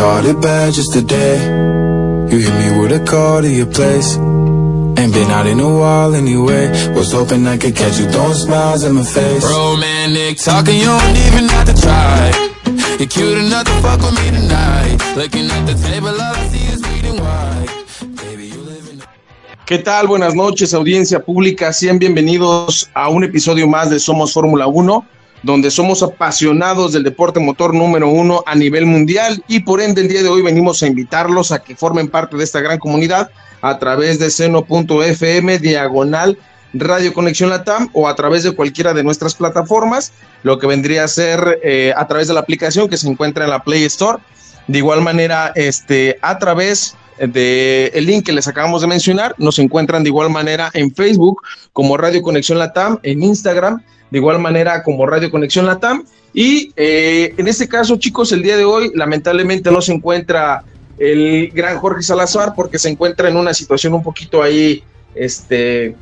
caught it bad just today. You hit me with a call to your place. Ain't been out in a while anyway. Was hoping I could catch you throwing smiles in my face. Romantic talking, you don't even have to try. You're cute enough to fuck with me tonight. Looking at the table, all I see is bleeding white. Baby, you live in ¿Qué tal? Buenas noches, audiencia pública. Sean bienvenidos a un episodio más de Somos Fórmula 1, donde somos apasionados del deporte motor número uno a nivel mundial y por ende el día de hoy venimos a invitarlos a que formen parte de esta gran comunidad a través de seno.fm diagonal Radio Conexión Latam o a través de cualquiera de nuestras plataformas, lo que vendría a ser eh, a través de la aplicación que se encuentra en la Play Store. De igual manera, este, a través de el link que les acabamos de mencionar, nos encuentran de igual manera en Facebook como Radio Conexión Latam, en Instagram, de igual manera como Radio Conexión Latam. Y eh, en este caso, chicos, el día de hoy lamentablemente no se encuentra el gran Jorge Salazar porque se encuentra en una situación un poquito ahí, este,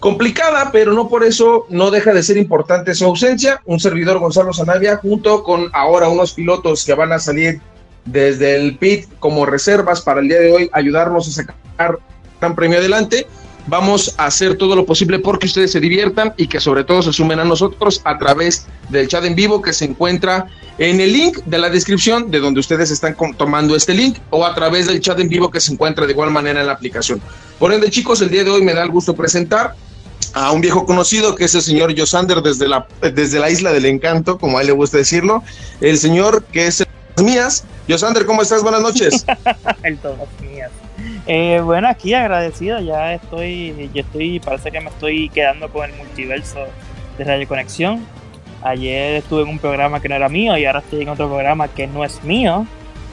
complicada, pero no por eso no deja de ser importante su ausencia. Un servidor Gonzalo Zanavia junto con ahora unos pilotos que van a salir desde el pit como reservas para el día de hoy ayudarnos a sacar gran premio adelante. Vamos a hacer todo lo posible porque ustedes se diviertan y que sobre todo se sumen a nosotros a través del chat en vivo que se encuentra en el link de la descripción de donde ustedes están tomando este link o a través del chat en vivo que se encuentra de igual manera en la aplicación. Por ende, chicos, el día de hoy me da el gusto presentar a un viejo conocido que es el señor Josander desde la, desde la isla del encanto, como a él le gusta decirlo, el señor que es el mías. Josander, ¿cómo estás? Buenas noches. el todas mías. Eh, bueno, aquí agradecido, ya estoy, yo estoy, parece que me estoy quedando con el multiverso de Radio Conexión. Ayer estuve en un programa que no era mío y ahora estoy en otro programa que no es mío,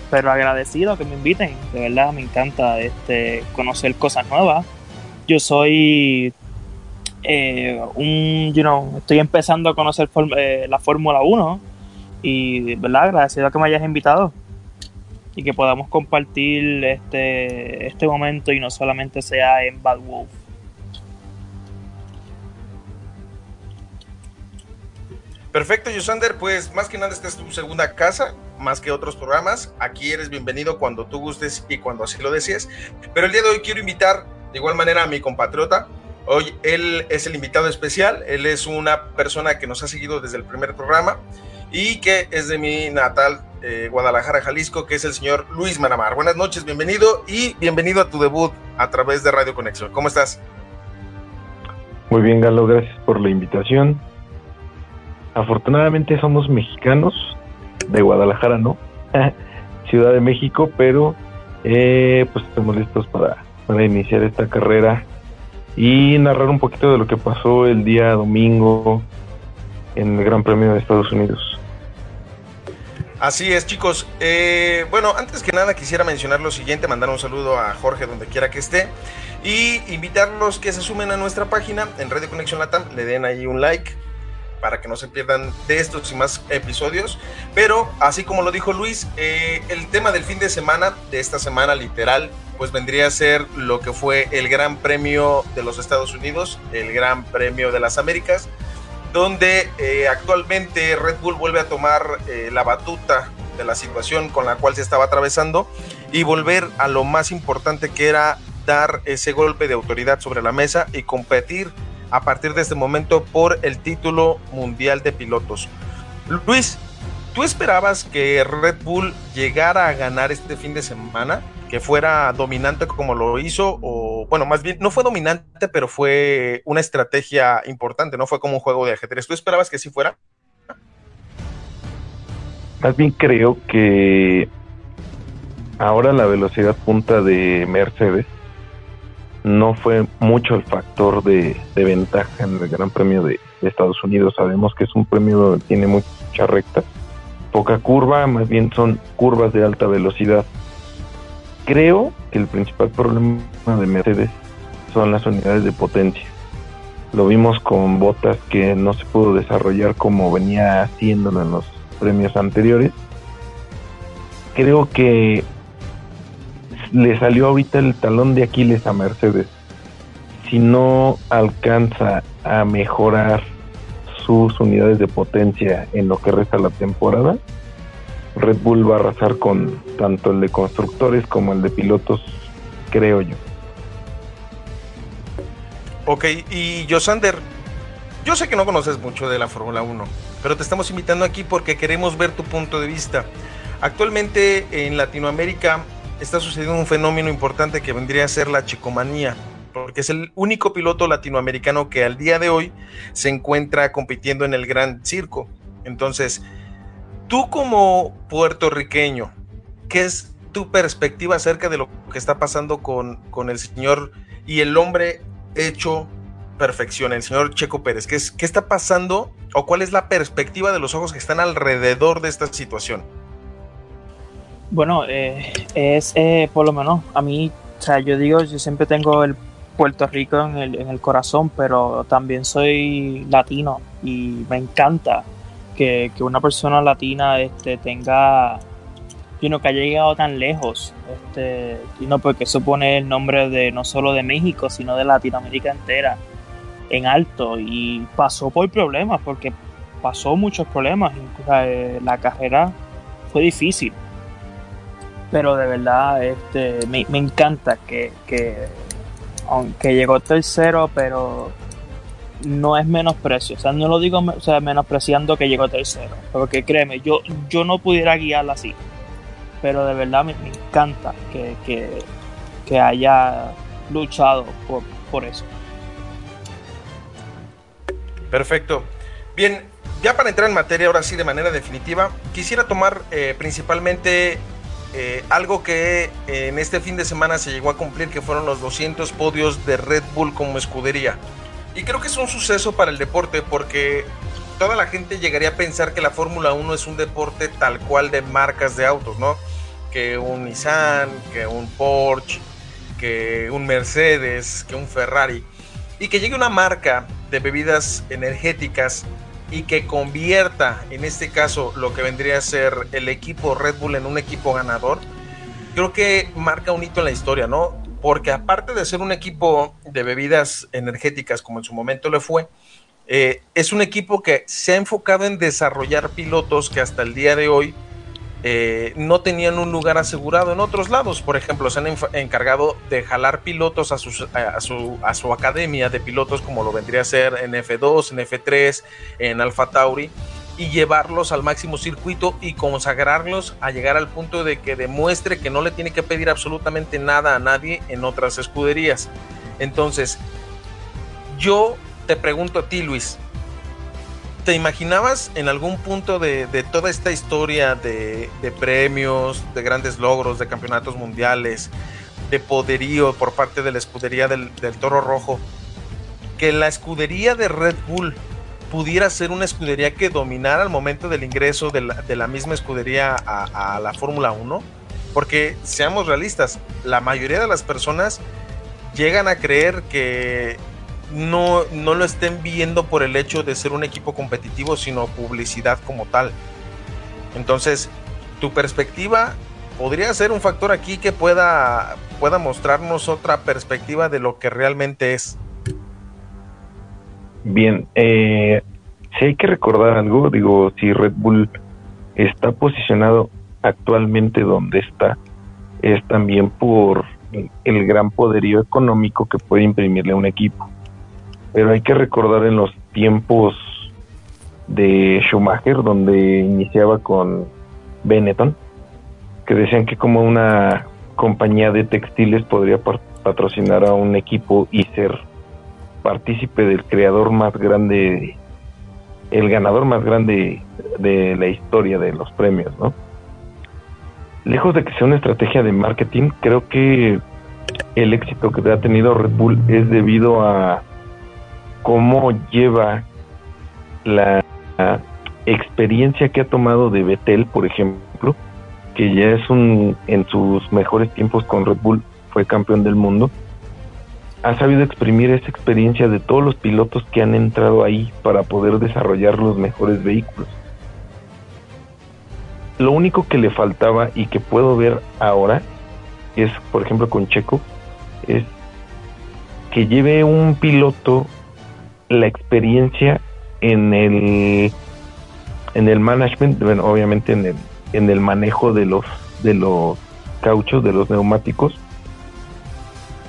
pero agradecido que me inviten. De verdad me encanta este, conocer cosas nuevas. Yo soy eh, un, you know, estoy empezando a conocer eh, la Fórmula 1 y, verdad, agradecido que me hayas invitado y que podamos compartir este, este momento y no solamente sea en Bad Wolf. Perfecto, Yusander, pues más que nada esta es tu segunda casa, más que otros programas. Aquí eres bienvenido cuando tú gustes y cuando así lo desees. Pero el día de hoy quiero invitar de igual manera a mi compatriota. Hoy él es el invitado especial, él es una persona que nos ha seguido desde el primer programa y que es de mi natal eh, Guadalajara, Jalisco, que es el señor Luis Manamar. Buenas noches, bienvenido y bienvenido a tu debut a través de Radio Conexión. ¿Cómo estás? Muy bien, Galo, gracias por la invitación. Afortunadamente somos mexicanos de Guadalajara, ¿no? Ciudad de México, pero eh, pues estamos listos para, para iniciar esta carrera y narrar un poquito de lo que pasó el día domingo en el Gran Premio de Estados Unidos. Así es, chicos. Eh, bueno, antes que nada quisiera mencionar lo siguiente, mandar un saludo a Jorge donde quiera que esté y invitarlos que se sumen a nuestra página en Radio Conexión Latam, le den ahí un like para que no se pierdan de estos y más episodios. Pero así como lo dijo Luis, eh, el tema del fin de semana, de esta semana literal, pues vendría a ser lo que fue el Gran Premio de los Estados Unidos, el Gran Premio de las Américas donde eh, actualmente Red Bull vuelve a tomar eh, la batuta de la situación con la cual se estaba atravesando y volver a lo más importante que era dar ese golpe de autoridad sobre la mesa y competir a partir de este momento por el título mundial de pilotos. Luis, ¿tú esperabas que Red Bull llegara a ganar este fin de semana? que fuera dominante como lo hizo, o bueno, más bien no fue dominante, pero fue una estrategia importante, no fue como un juego de ajedrez. ¿Tú esperabas que sí fuera? Más bien creo que ahora la velocidad punta de Mercedes no fue mucho el factor de, ventaja en el Gran Premio de, de, Estados Unidos. Sabemos que es un premio donde tiene mucha recta, poca curva, más bien son curvas de alta velocidad creo que el principal problema de Mercedes son las unidades de potencia. Lo vimos con botas que no se pudo desarrollar como venía haciéndolo en los premios anteriores. Creo que le salió ahorita el talón de Aquiles a Mercedes. Si no alcanza a mejorar sus unidades de potencia en lo que resta la temporada, Red Bull va a arrasar con tanto el de constructores como el de pilotos, creo yo. Ok, y Josander, yo sé que no conoces mucho de la Fórmula 1, pero te estamos invitando aquí porque queremos ver tu punto de vista. Actualmente en Latinoamérica está sucediendo un fenómeno importante que vendría a ser la chicomanía, porque es el único piloto latinoamericano que al día de hoy se encuentra compitiendo en el Gran Circo. Entonces, tú como puertorriqueño, ¿qué es tu perspectiva acerca de lo que está pasando con, con el señor y el hombre hecho perfección, el señor Checo Pérez? ¿Qué, es, ¿Qué está pasando o cuál es la perspectiva de los ojos que están alrededor de esta situación? Bueno, eh, es eh, por lo menos a mí, o sea, yo digo, yo siempre tengo el Puerto Rico en el, en el corazón, pero también soy latino y me encanta que, que una persona latina este, tenga, you que haya llegado tan lejos, este, you know, porque eso pone el nombre de no solo de México, sino de Latinoamérica entera en alto. Y pasó por problemas, porque pasó muchos problemas, eh, la carrera fue difícil. Pero de verdad este, me, me encanta que, aunque llegó tercero, pero no es menosprecio, o sea, no lo digo o sea, menospreciando que llegó tercero, porque créeme, yo, yo no pudiera guiarla así, pero de verdad me, me encanta que, que, que, haya luchado por, por eso. Perfecto. Bien, ya para entrar en materia, ahora sí de manera definitiva, quisiera tomar eh, principalmente eh, algo que eh, en este fin de semana se llegó a cumplir, que fueron los 200 podios de Red Bull como escudería. Y creo que es un suceso para el deporte porque toda la gente llegaría a pensar que la Fórmula 1 es un deporte tal cual de marcas de autos, ¿no? Que un Nissan, que un Porsche, que un Mercedes, que un Ferrari. Y que llegue una marca de bebidas energéticas y que convierta en este caso lo que vendría a ser el equipo Red Bull en un equipo ganador, creo que marca un hito en la historia, ¿no? Porque aparte de ser un equipo de bebidas energéticas como en su momento le fue, eh, es un equipo que se ha enfocado en desarrollar pilotos que hasta el día de hoy eh, no tenían un lugar asegurado en otros lados. Por ejemplo, se han encargado de jalar pilotos a, su, a su academia de pilotos, como lo vendría a ser en F2, en F3, en Alfa Tauri, y llevarlos al máximo circuito y consagrarlos a llegar al punto de que demuestre que no le tiene que pedir absolutamente nada a nadie en otras escuderías. Entonces, yo te pregunto a ti, Luis, ¿Te imaginabas en algún punto de, toda esta historia de, premios, de grandes logros, de campeonatos mundiales, de poderío por parte de la escudería del, Toro Rojo, que la escudería de Red Bull pudiera ser una escudería que dominara al momento del ingreso de la, misma escudería a, a la Fórmula 1? Porque seamos realistas, la mayoría de las personas llegan a creer que no, no lo estén viendo por el hecho de ser un equipo competitivo, sino publicidad como tal. Entonces, tu perspectiva podría ser un factor aquí que pueda, pueda mostrarnos otra perspectiva de lo que realmente es. Bien, eh, si hay que recordar algo, digo, si Red Bull está posicionado actualmente donde está, es también por el gran poderío económico que puede imprimirle a un equipo pero hay que recordar en los tiempos de Schumacher, donde iniciaba con Benetton, que decían que como una compañía de textiles podría patrocinar a un equipo y ser partícipe del creador más grande, el ganador más grande de la historia de los premios, ¿no? Lejos de que sea una estrategia de marketing, creo que el éxito que ha tenido Red Bull es debido a cómo lleva la experiencia que ha tomado de Betel, por ejemplo, que ya es un, en sus mejores tiempos con Red Bull, fue campeón del mundo, ha sabido exprimir esa experiencia de todos los pilotos que han entrado ahí para poder desarrollar los mejores vehículos. Lo único que le faltaba y que puedo ver ahora es, por ejemplo, con Checo, es que lleve un piloto la experiencia en el en el management, bueno, obviamente en el en el manejo de los de los cauchos, de los neumáticos.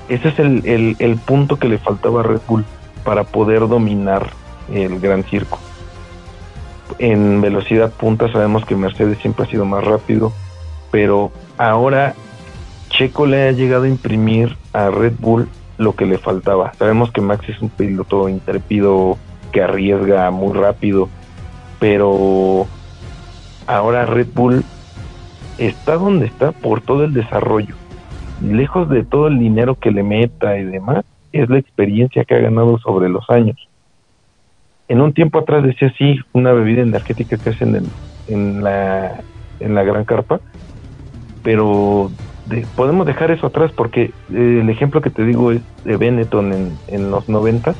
Ese es el, el punto que le faltaba a Red Bull para poder dominar el Gran Circo. En velocidad punta sabemos que Mercedes siempre ha sido más rápido, pero ahora Checo le ha llegado a imprimir a Red Bull lo que le faltaba. Sabemos que Max es un piloto intrépido que arriesga muy rápido, pero ahora Red Bull está donde está por todo el desarrollo. Lejos de todo el dinero que le meta y demás, es la experiencia que ha ganado sobre los años. En un tiempo atrás decía sí, una bebida energética que hacen en, en, la, en la gran carpa, pero podemos dejar eso atrás porque eh, el ejemplo que te digo es de Benetton en, en los 90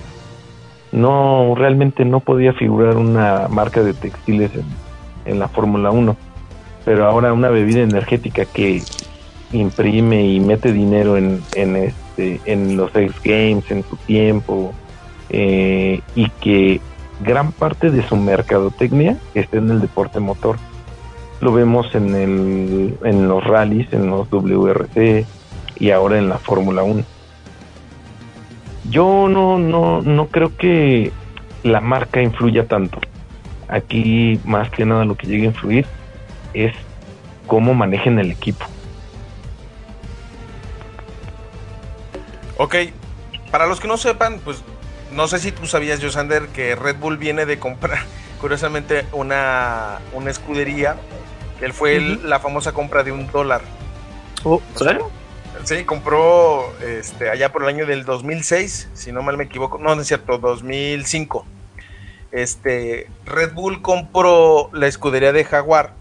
no realmente no podía figurar una marca de textiles en, en la Fórmula 1 pero ahora una bebida energética que imprime y mete dinero en, en este en los X Games en su tiempo eh, y que gran parte de su mercadotecnia está en el deporte motor lo vemos en, el, en los rallies, en los WRC y ahora en la Fórmula 1. Yo no, no, no creo que la marca influya tanto. Aquí más que nada lo que llegue a influir es cómo manejen el equipo. Ok, para los que no sepan, pues no sé si tú sabías, Josander, que Red Bull viene de comprar, curiosamente, una, una escudería él fue la famosa compra de un dólar. Oh, sí, compró este, allá por el año del 2006, si no mal me equivoco. No, no es cierto, 2005. Este, Red Bull compró la escudería de Jaguar.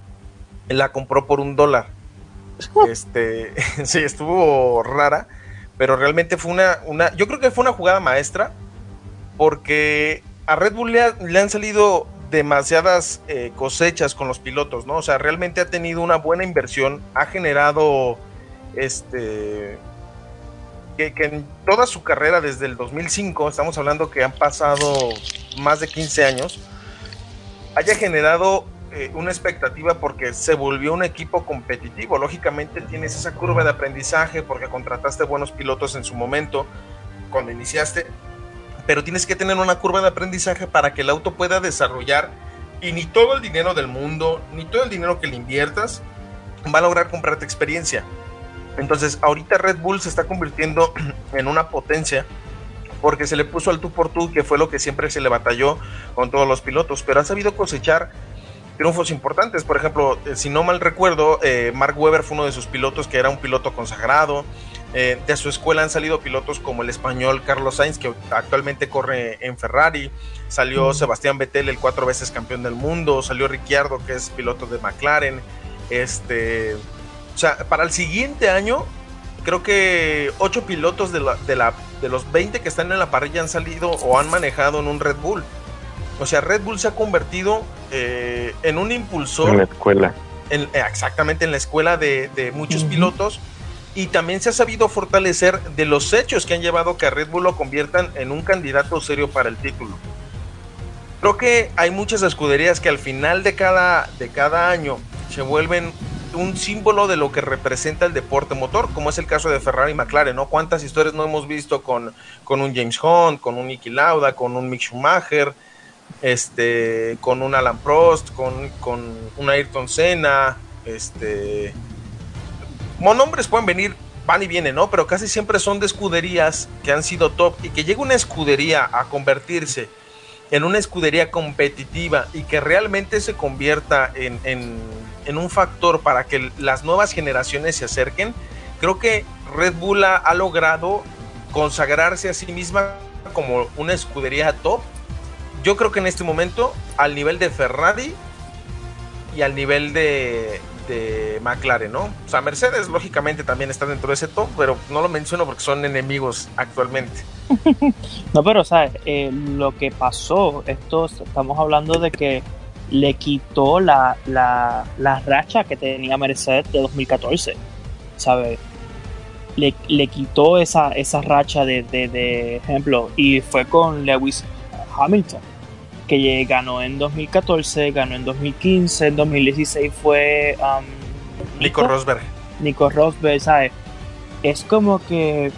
Él la compró por un dólar. Este, sí, estuvo rara, pero realmente fue una, una, yo creo que fue una jugada maestra, porque a Red Bull le han salido demasiadas eh, cosechas con los pilotos, ¿no? O sea, realmente ha tenido una buena inversión, ha generado este que, en toda su carrera desde el 2005, estamos hablando que han pasado más de 15 años, haya generado eh, una expectativa porque se volvió un equipo competitivo. Lógicamente tienes esa curva de aprendizaje porque contrataste buenos pilotos en su momento cuando iniciaste pero tienes que tener una curva de aprendizaje para que el auto pueda desarrollar y ni todo el dinero del mundo, ni todo el dinero que le inviertas va a lograr comprarte experiencia. Entonces, ahorita Red Bull se está convirtiendo en una potencia porque se le puso al tú por tú, que fue lo que siempre se le batalló con todos los pilotos, pero ha sabido cosechar triunfos importantes. Por ejemplo, eh, si no mal recuerdo, eh, Mark Webber fue uno de sus pilotos que era un piloto consagrado. Eh, de su escuela han salido pilotos como el español Carlos Sainz, que actualmente corre en Ferrari. Salió Sebastián Vettel, el cuatro veces campeón del mundo. Salió Ricciardo, que es piloto de McLaren. Este, o sea, para el siguiente año, creo que ocho pilotos de, la, de, la, de los 20 que están en la parrilla han salido o han manejado en un Red Bull. O sea, Red Bull se ha convertido eh, en un impulsor. En la escuela. exactamente, en la escuela de, muchos pilotos y también se ha sabido fortalecer de los hechos que han llevado que a Red Bull lo conviertan en un candidato serio para el título. Creo que hay muchas escuderías que al final de cada, de cada año se vuelven un símbolo de lo que representa el deporte motor, como es el caso de Ferrari y McLaren, ¿no? ¿Cuántas historias no hemos visto con, con un James Hunt, con un Niki Lauda, con un Mick Schumacher, este, con un Alan Prost, con, con un Ayrton Senna, este, nombres pueden venir, van y vienen, ¿no? Pero casi siempre son de escuderías que han sido top y que llega una escudería a convertirse en una escudería competitiva y que realmente se convierta en, un factor para que las nuevas generaciones se acerquen, creo que Red Bull ha, logrado consagrarse a sí misma como una escudería top. Yo creo que en este momento, al nivel de Ferrari y al nivel de, de McLaren, ¿no? O sea, Mercedes lógicamente también está dentro de ese top, pero no lo menciono porque son enemigos actualmente. no, pero, ¿sabes? Eh, lo que pasó, esto, estamos hablando de que le quitó la, la, la racha que tenía Mercedes de 2014, ¿sabes? Le, le, quitó esa, esa racha de, de, de ejemplo y fue con Lewis Hamilton que ganó en 2014, ganó en 2015, en 2016 fue um, Nico Rosberg. Nico Rosberg, ¿sabes? Es como que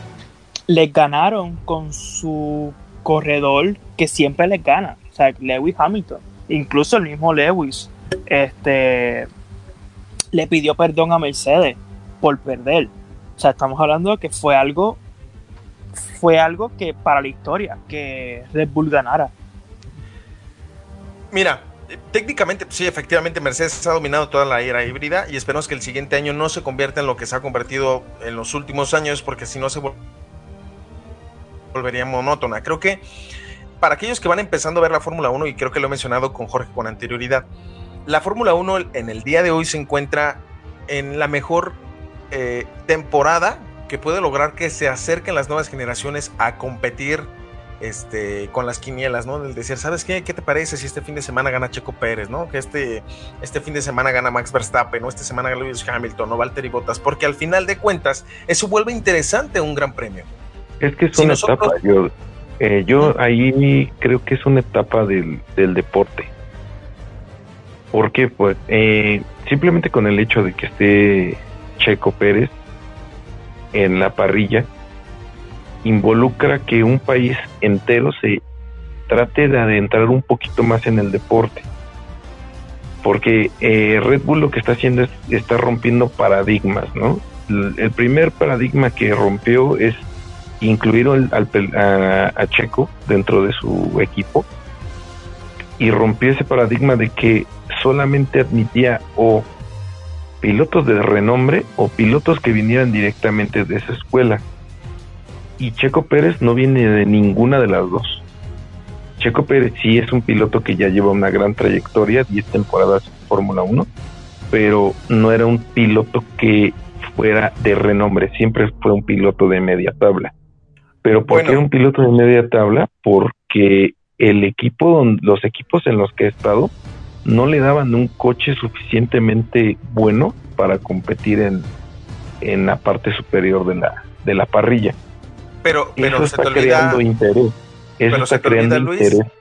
les ganaron con su corredor que siempre les gana, o sea, Lewis Hamilton, incluso el mismo Lewis, este, le pidió perdón a Mercedes por perder. O sea, estamos hablando de que fue algo, fue algo que para la historia, que Red Bull ganara. Mira, técnicamente, sí, efectivamente, Mercedes ha dominado toda la era híbrida y esperamos que el siguiente año no se convierta en lo que se ha convertido en los últimos años, porque si no se volvería monótona. Creo que para aquellos que van empezando a ver la Fórmula 1, y creo que lo he mencionado con Jorge con anterioridad, la Fórmula 1 en el día de hoy se encuentra en la mejor eh, temporada que puede lograr que se acerquen las nuevas generaciones a competir este, con las quinielas, ¿no? El decir, ¿sabes qué? ¿Qué te parece si este fin de semana gana Checo Pérez, ¿no? Que este, este fin de semana gana Max Verstappen, ¿no? Esta semana gana Lewis Hamilton, ¿no? Valtteri Bottas, porque al final de cuentas eso vuelve interesante un gran premio. Es que es una etapa, yo, eh, yo ahí creo que es una etapa del, del deporte. Porque pues eh, simplemente con el hecho de que esté Checo Pérez en la parrilla, involucra que un país entero se trate de adentrar un poquito más en el deporte. Porque eh, Red Bull lo que está haciendo es está rompiendo paradigmas, ¿no? El primer paradigma que rompió es incluir al, a, Checo dentro de su equipo y rompió ese paradigma de que solamente admitía o pilotos de renombre o pilotos que vinieran directamente de esa escuela y Checo Pérez no viene de ninguna de las dos. Checo Pérez sí es un piloto que ya lleva una gran trayectoria, 10 temporadas en Fórmula 1, pero no era un piloto que fuera de renombre, siempre fue un piloto de media tabla. Pero ¿por qué era un piloto de media tabla? Porque el equipo, los equipos en los que he estado, no le daban un coche suficientemente bueno para competir en, en la parte superior de la, de la parrilla. Pero, pero Eso se está te olvida, creando interés. Eso pero se está te olvida, creando Luis, interés.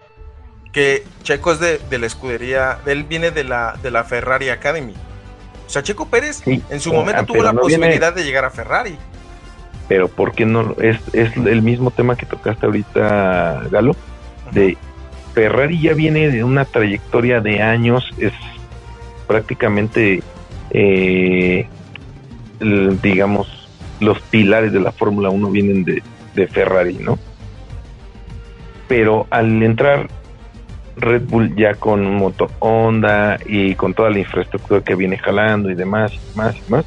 que Checo es de, de la escudería, él viene de la, de la Ferrari Academy. O sea, Checo Pérez Sí, en su ah, momento tuvo pero la no viene- posibilidad de llegar a Ferrari. Pero ¿por qué no? Es, es el mismo tema que tocaste ahorita, Galo, de Ferrari ya viene de una trayectoria de años, es prácticamente, eh, digamos, los pilares de la Fórmula 1 vienen de, de Ferrari, ¿no? Pero al entrar Red Bull ya con un Honda y con toda la infraestructura que viene jalando y demás, y más,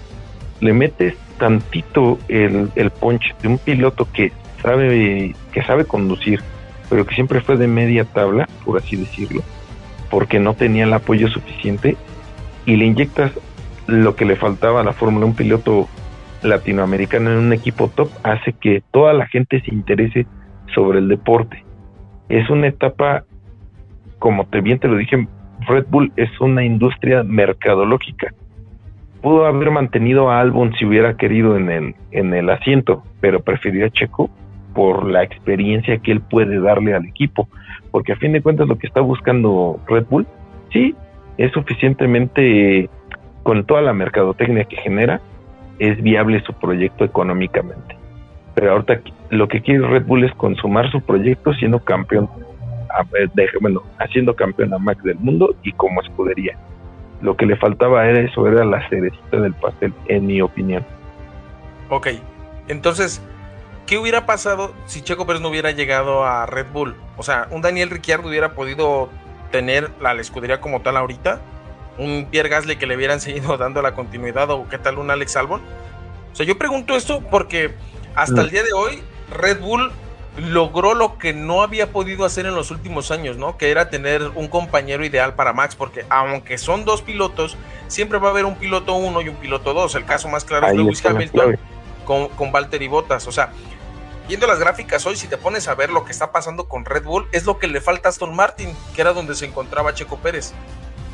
le metes tantito el, el punch de un piloto que sabe, que sabe conducir, pero que siempre fue de media tabla, por así decirlo, porque no tenía el apoyo suficiente, y le inyectas lo que le faltaba a la Fórmula, un piloto latinoamericano en un equipo top, hace que toda la gente se interese sobre el deporte. Es una etapa, como te bien te lo dije, Red Bull es una industria mercadológica pudo haber mantenido a Albon si hubiera querido en el, en el asiento, pero prefirió a Checo por la experiencia que él puede darle al equipo, porque a fin de cuentas lo que está buscando Red Bull, sí, es suficientemente, con toda la mercadotecnia que genera, es viable su proyecto económicamente. Pero ahorita lo que quiere Red Bull es consumar su proyecto siendo campeón, a ver, de- bueno, haciendo campeón a Max del mundo y como escudería. Lo que le faltaba era eso, era la cerecita del pastel, en mi opinión. Ok, entonces, ¿qué hubiera pasado si Checo Pérez no hubiera llegado a Red Bull? O sea, un Daniel Ricciardo hubiera podido tener la escudería como tal ahorita, un Pierre Gasly que le hubieran seguido dando la continuidad o qué tal un Alex Albon. O sea, yo pregunto esto porque hasta No. el día de hoy Red Bull logró lo que no había podido hacer en los últimos años, ¿no? Que era tener un compañero ideal para Max, porque aunque son dos pilotos, siempre va a haber un piloto uno y un piloto dos. El caso más claro es Lewis Hamilton con, con Valtteri Bottas. O sea, viendo las gráficas hoy, si te pones a ver lo que está pasando con Red Bull, es lo que le falta a Aston Martin, que era donde se encontraba Checo Pérez,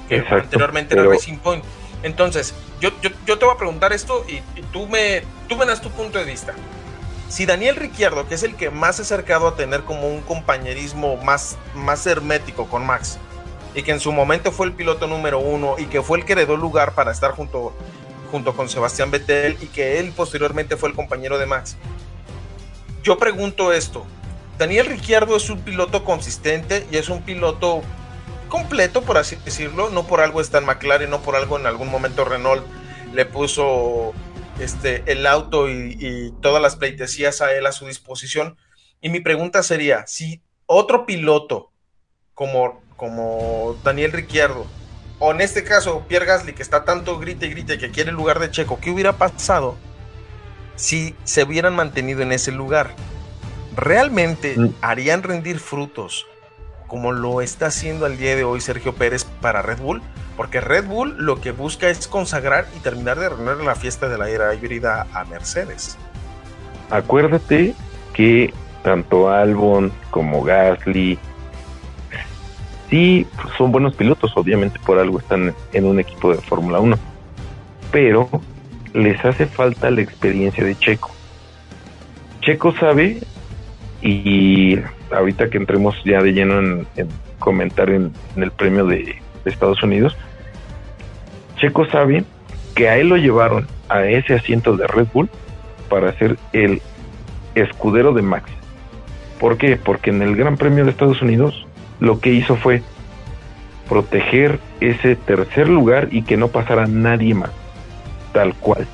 que Exacto, anteriormente pero- era Racing Point. Entonces, yo, yo, yo te voy a preguntar esto y, y tú, me, tú me das tu punto de vista. si Daniel Ricciardo, que es el que más se ha acercado a tener como un compañerismo más, más hermético con Max, y que en su momento fue el piloto número uno y que fue el que heredó lugar para estar junto, junto con Sebastián Vettel y que él posteriormente fue el compañero de Max. Yo pregunto esto, Daniel Ricciardo es un piloto consistente y es un piloto completo, por así decirlo, no por algo está en McLaren, no por algo en algún momento Renault le puso este, el auto y, y todas las pleitesías a él a su disposición. Y mi pregunta sería, si otro piloto como como Daniel Ricciardo, o en este caso Pierre Gasly, que está tanto grite y grite que quiere el lugar de Checo, ¿qué hubiera pasado si se hubieran mantenido en ese lugar? ¿Realmente mm. harían rendir frutos como lo está haciendo al día de hoy Sergio Pérez para Red Bull? Porque Red Bull lo que busca es consagrar y terminar de reunir la fiesta de la era híbrida a Mercedes. Acuérdate que tanto Albon como Gasly, sí son buenos pilotos, obviamente por algo están en un equipo de Fórmula 1, pero les hace falta la experiencia de Checo. Checo sabe, y ahorita que entremos ya de lleno en, comentar en, el premio de, Estados Unidos, Checo sabe que a él lo llevaron a ese asiento de Red Bull para ser el escudero de Max. ¿Por qué? Porque en el Gran Premio de Estados Unidos lo que hizo fue proteger ese tercer lugar y que no pasara nadie más, tal cual.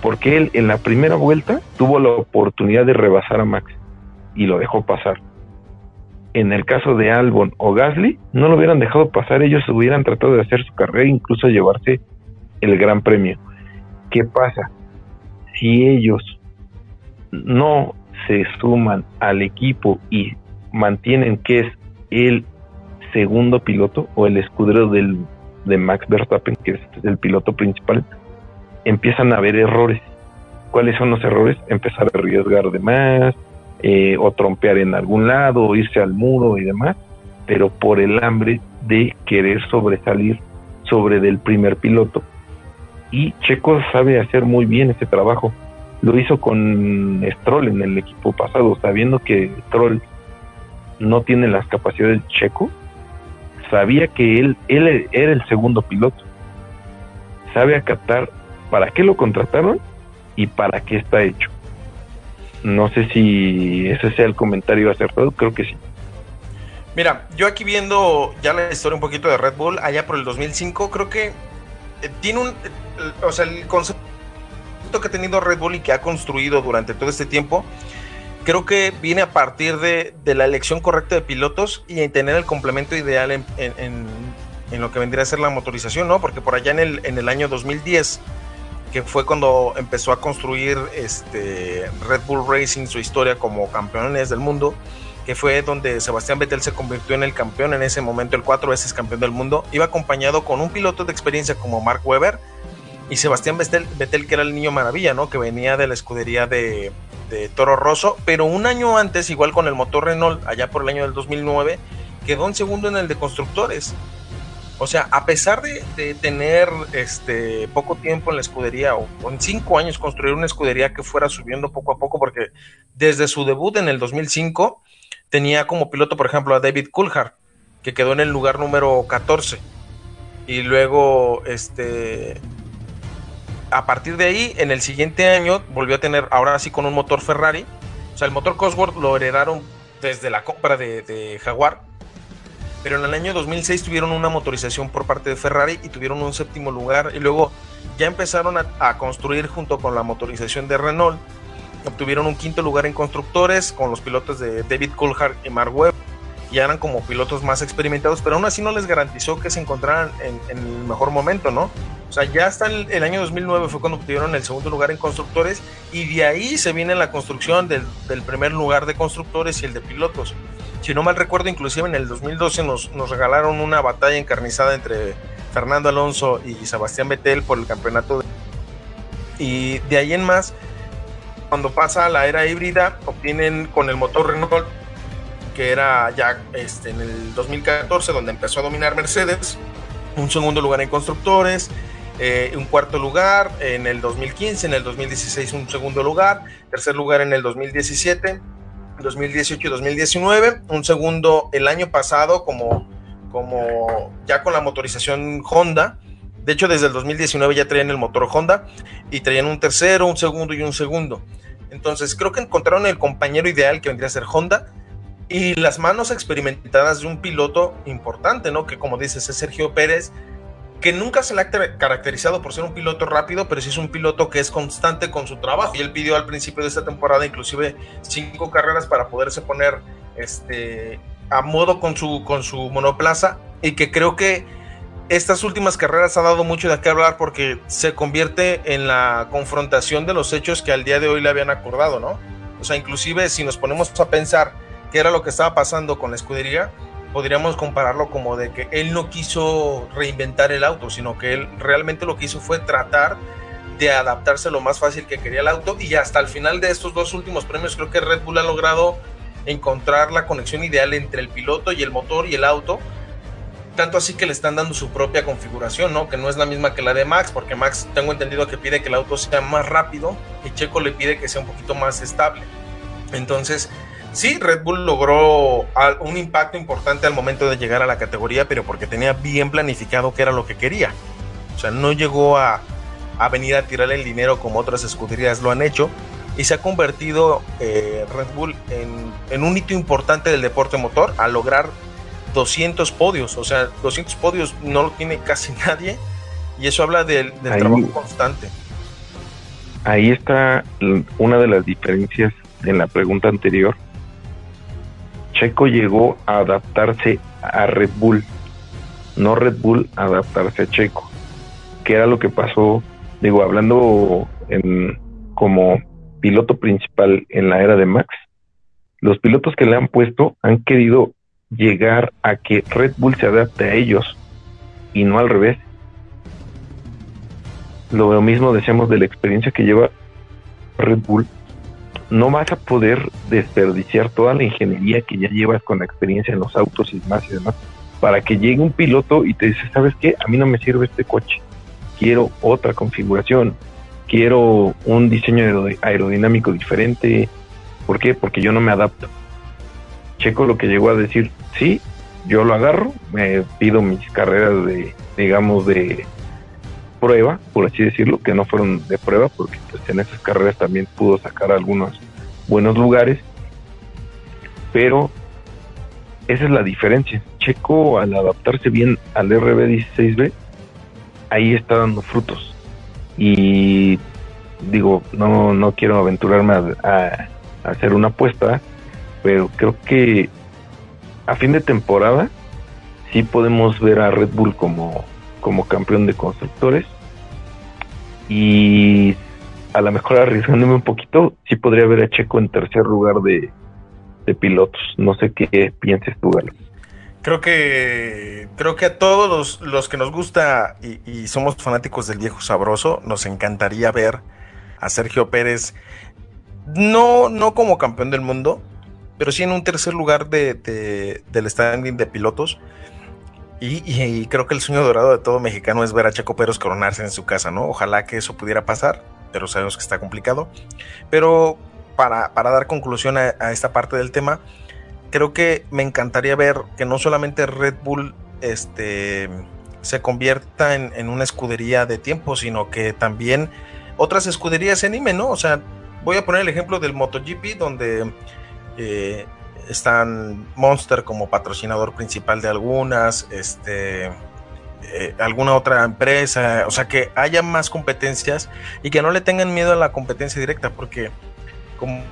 Porque él en la primera vuelta tuvo la oportunidad de rebasar a Max y lo dejó pasar. En el caso de Albon o Gasly, no lo hubieran dejado pasar, ellos hubieran tratado de hacer su carrera incluso llevarse el gran premio. ¿Qué pasa? Si ellos no se suman al equipo y mantienen que es el segundo piloto o el escudero del, de Max Verstappen, que es el piloto principal, empiezan a haber errores. ¿Cuáles son los errores? Empezar a arriesgar de más, eh, o trompear en algún lado, o irse al muro y demás, pero por el hambre de querer sobresalir sobre del primer piloto. Y Checo sabe hacer muy bien ese trabajo. Lo hizo con Stroll en el equipo pasado, sabiendo que Stroll no tiene las capacidades de Checo, sabía que él, él era el segundo piloto. Sabe acatar para qué lo contrataron y para qué está hecho. No sé si ese sea el comentario acertado, creo que sí. Mira, yo aquí viendo ya la historia un poquito de Red Bull, allá por el 2005, creo que eh, tiene un, o sea, el concepto que ha tenido Red Bull y que ha construido durante todo este tiempo creo que viene a partir de, la elección correcta de pilotos y en tener el complemento ideal en, lo que vendría a ser la motorización, ¿no? Porque por allá en el, en el año 2010, que fue cuando empezó a construir este Red Bull Racing su historia como campeones del mundo, que fue donde Sebastián Vettel se convirtió en el campeón en ese momento, el cuatro veces campeón del mundo, iba acompañado con un piloto de experiencia como Mark Webber y Sebastián Vettel, Vettel que era el niño maravilla, ¿no? Que venía de la escudería de, de Toro Rosso, pero un año antes, igual con el motor Renault, allá por el año del 2009, quedó en segundo en el de constructores. O sea, a pesar de, tener este poco tiempo en la escudería, o, en cinco años construir una escudería que fuera subiendo poco a poco, porque desde su debut en el 2005 tenía como piloto, por ejemplo, a David Coulthard, que quedó en el lugar número 14. Y luego, este, a partir de ahí, en el siguiente año, volvió a tener, ahora sí con un motor Ferrari. O sea, el motor Cosworth lo heredaron desde la compra de, Jaguar. Pero en el año 2006 tuvieron una motorización por parte de Ferrari y tuvieron un séptimo lugar. Y luego ya empezaron a, construir junto con la motorización de Renault. Obtuvieron un quinto lugar en constructores con los pilotos de David Coulthard y Mark Webb. Ya eran como pilotos más experimentados, pero aún así no les garantizó que se encontraran en, en el mejor momento, ¿no? O sea, ya hasta el, año 2009 fue cuando obtuvieron el segundo lugar en constructores y de ahí se viene la construcción del, primer lugar de constructores y el de pilotos. Si no mal recuerdo, inclusive en el 2012 nos, nos regalaron una batalla encarnizada entre Fernando Alonso y Sebastián Vettel por el campeonato. Y de ahí en más, cuando pasa a la era híbrida, obtienen con el motor Renault, que era ya este, en el 2014, donde empezó a dominar Mercedes, un segundo lugar en constructores, eh, un cuarto lugar en el 2015, en el 2016 un segundo lugar, tercer lugar en el 2017, 2018 y 2019, un segundo el año pasado como, como ya con la motorización Honda. De hecho, desde el 2019 ya traían el motor Honda y traían un tercero, un segundo y un segundo. Entonces creo que encontraron el compañero ideal que vendría a ser Honda y las manos experimentadas de un piloto importante, ¿no? Que como dices es Sergio Pérez, que nunca se le ha caracterizado por ser un piloto rápido, pero sí es un piloto que es constante con su trabajo. Y él pidió al principio de esta temporada inclusive cinco carreras para poderse poner este, a modo con su, con su monoplaza y que creo que estas últimas carreras ha dado mucho de qué hablar porque se convierte en la confrontación de los hechos que al día de hoy le habían acordado, ¿no? O sea, inclusive si nos ponemos a pensar qué era lo que estaba pasando con la escudería, podríamos compararlo como de que él no quiso reinventar el auto, sino que él realmente lo que hizo fue tratar de adaptarse lo más fácil que quería el auto y hasta el final de estos dos últimos premios creo que Red Bull ha logrado encontrar la conexión ideal entre el piloto y el motor y el auto tanto así que le están dando su propia configuración, ¿no? Que no es la misma que la de Max, porque Max tengo entendido que pide que el auto sea más rápido y Checo le pide que sea un poquito más estable. Entonces, Sí, Red Bull logró un impacto importante al momento de llegar a la categoría, pero porque tenía bien planificado qué era lo que quería. O sea, no llegó a, venir a tirarle el dinero como otras escuderías lo han hecho y se ha convertido eh, Red Bull en, un hito importante del deporte motor al lograr 200 podios. O sea, 200 podios no lo tiene casi nadie y eso habla del, trabajo constante. Ahí está una de las diferencias en la pregunta anterior Checo llegó a adaptarse a Red Bull, no Red Bull adaptarse a Checo, que era lo que pasó, digo, hablando en, como piloto principal en la era de Max, los pilotos que le han puesto han querido llegar a que Red Bull se adapte a ellos y no al revés. Lo mismo decíamos de la experiencia que lleva Red Bull no vas a poder desperdiciar toda la ingeniería que ya llevas con la experiencia en los autos y demás y demás, para que llegue un piloto y te dice, ¿sabes qué? A mí no me sirve este coche, quiero otra configuración, quiero un diseño aerodinámico diferente, ¿por qué? Porque yo no me adapto. Checo lo que llegó a decir, sí, yo lo agarro, me pido mis carreras de, digamos, de prueba, por así decirlo, que no fueron de prueba, porque pues, en esas carreras también pudo sacar algunos buenos lugares, pero esa es la diferencia. Checo al adaptarse bien al RB16B, ahí está dando frutos. Y digo, no, no quiero aventurarme a, a hacer una apuesta, pero creo que a fin de temporada sí podemos ver a Red Bull como, como campeón de constructores y a lo mejor arriesgándome un poquito, sí podría ver a Checo en tercer lugar de, pilotos. No sé qué pienses tú, Galo. Creo que creo que a todos los, que nos gusta y, somos fanáticos del viejo sabroso, nos encantaría ver a Sergio Pérez, no, no como campeón del mundo, pero sí en un tercer lugar de, del standing de pilotos. Y, creo que el sueño dorado de todo mexicano es ver a Checo Pérez coronarse en su casa, ¿no? Ojalá que eso pudiera pasar, pero sabemos que está complicado. Pero para, dar conclusión a, esta parte del tema, creo que me encantaría ver que no solamente Red Bull este, se convierta en, una escudería de tiempo, sino que también otras escuderías se animen, ¿no? O sea, voy a poner el ejemplo del MotoGP, donde eh, están Monster como patrocinador principal de algunas, este, eh, alguna otra empresa, o sea, que haya más competencias y que no le tengan miedo a la competencia directa, porque como,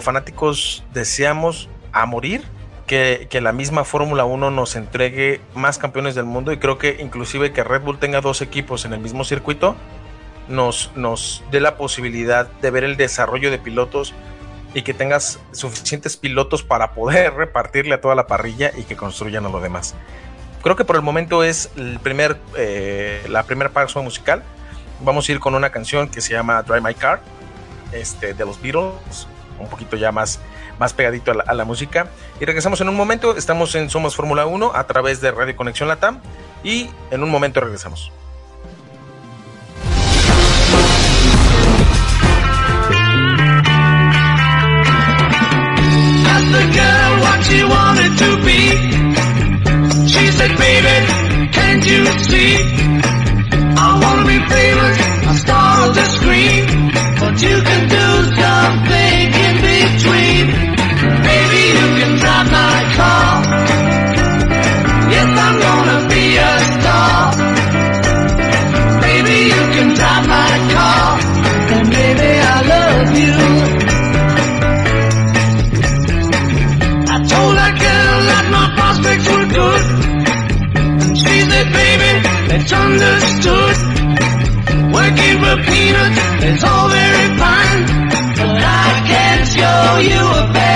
fanáticos deseamos a morir que, que la misma Fórmula 1 nos entregue más campeones del mundo y creo que inclusive que Red Bull tenga dos equipos en el mismo circuito nos, nos dé la posibilidad de ver el desarrollo de pilotos y que tengas suficientes pilotos para poder repartirle a toda la parrilla y que construyan a lo demás. Creo que por el momento es el primer, eh, la primera paso musical. Vamos a ir con una canción que se llama Drive My Car, este, de los Beatles, un poquito ya más, más pegadito a la, a la música. Y regresamos en un momento, estamos en Somos Fórmula 1 a través de Radio Conexión Latam y en un momento regresamos. the girl what she wanted to be. She said, baby, can't you see? I wanna be famous, a star on the screen, but you can do something in between. Baby, you can drive my car. It's understood. Working for peanuts is all very fine. But I can show you a better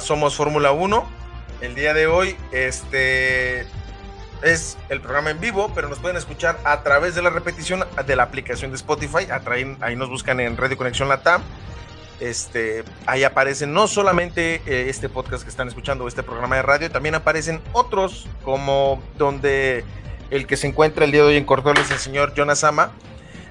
Somos Fórmula 1. El día de hoy, este es el programa en vivo, pero nos pueden escuchar a través de la repetición de la aplicación de Spotify. Atraen- ahí nos buscan en Radio Conexión Latam. Este, ahí aparecen no solamente eh, este podcast que están escuchando, este programa de radio, también aparecen otros, como donde el que se encuentra el día de hoy en Cordoles, el señor Jonas Ama,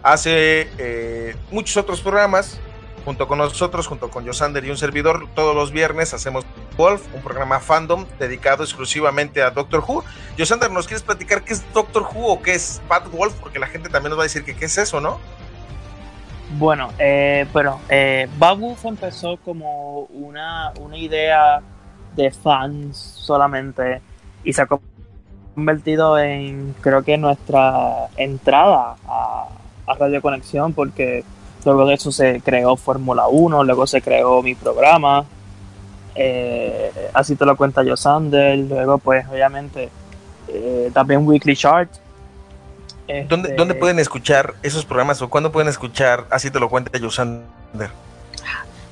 hace eh, muchos otros programas junto con nosotros, junto con Yosander y un servidor, todos los viernes hacemos Wolf, un programa fandom dedicado exclusivamente a Doctor Who. Yosander, ¿nos quieres platicar qué es Doctor Who o qué es Bad Wolf? Porque la gente también nos va a decir que qué es eso, ¿no? Bueno, eh, eh, Bad Wolf empezó como una, una idea de fans solamente y se ha convertido en, creo que nuestra entrada a, a Radio Conexión porque luego de eso se creó Fórmula 1, luego se creó mi programa, eh, así te lo cuenta Yosander, luego pues obviamente eh, también Weekly Chart. ¿Dónde, Este, ¿Dónde pueden escuchar esos programas o cuándo pueden escuchar, así te lo cuenta Yosander?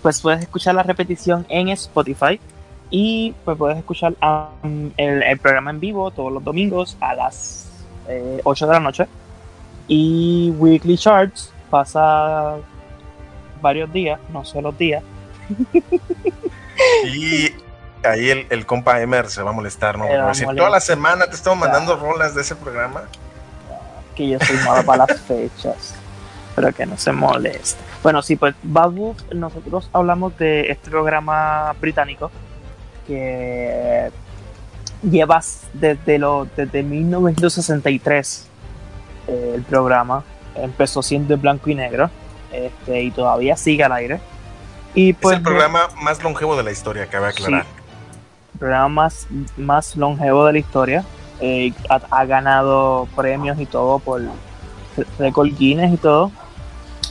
pues puedes escuchar la repetición en Spotify y pues puedes escuchar um, el, el programa en vivo todos los domingos a las eh, 8 de la noche y Weekly Charts pasa varios días, no solo días. Y ahí el, el compa Emer se va a molestar, ¿no? Va a decir, toda la semana te estamos mandando rolas de ese programa. que yo soy malo para las fechas. Pero que no se moleste. Bueno, sí, pues Bad Wolf, nosotros hablamos de este programa británico que llevas desde, lo, desde 1963 eh, el programa. Empezó siendo en blanco y negro este, y todavía sigue al aire. Y pues, es el programa más longevo de la historia, cabe aclarar. el programa más, más longevo de la historia. Eh, ha, ganado premios y todo por Record Guinness y todo.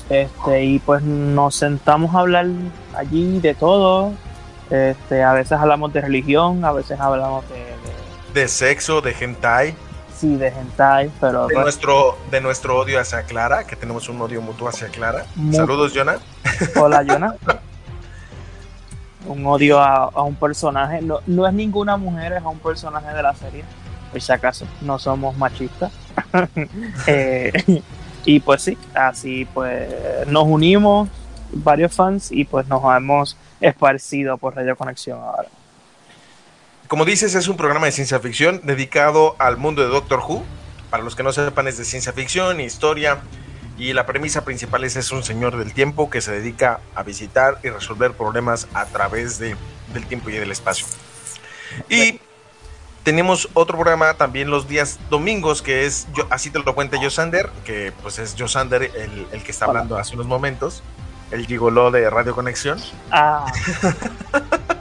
Este, y pues nos sentamos a hablar allí de todo. Este, a veces hablamos de religión, a veces hablamos de, de, sexo, de hentai. Sí, de hentai, pero de nuestro de nuestro odio hacia Clara, que tenemos un odio mutuo hacia Clara. Saludos, Jonah. Hola, Jonah. un odio a, a, un personaje, no, no es ninguna mujer, es a un personaje de la serie por si acaso, no somos machistas. Eh, y pues sí, así pues nos unimos varios fans y pues nos hemos esparcido por Radio Conexión ahora. Como dices, es un programa de ciencia ficción dedicado al mundo de Doctor Who. Para los que no sepan, es de ciencia ficción, historia, y la premisa principal es, es un señor del tiempo que se dedica a visitar y resolver problemas a través de, del tiempo y del espacio. Y tenemos otro programa también los días domingos, que es, yo, así te lo cuenta Josander, que pues es Josander el, el que está hablando hace unos momentos, el gigoló de Radio Conexión. Ah.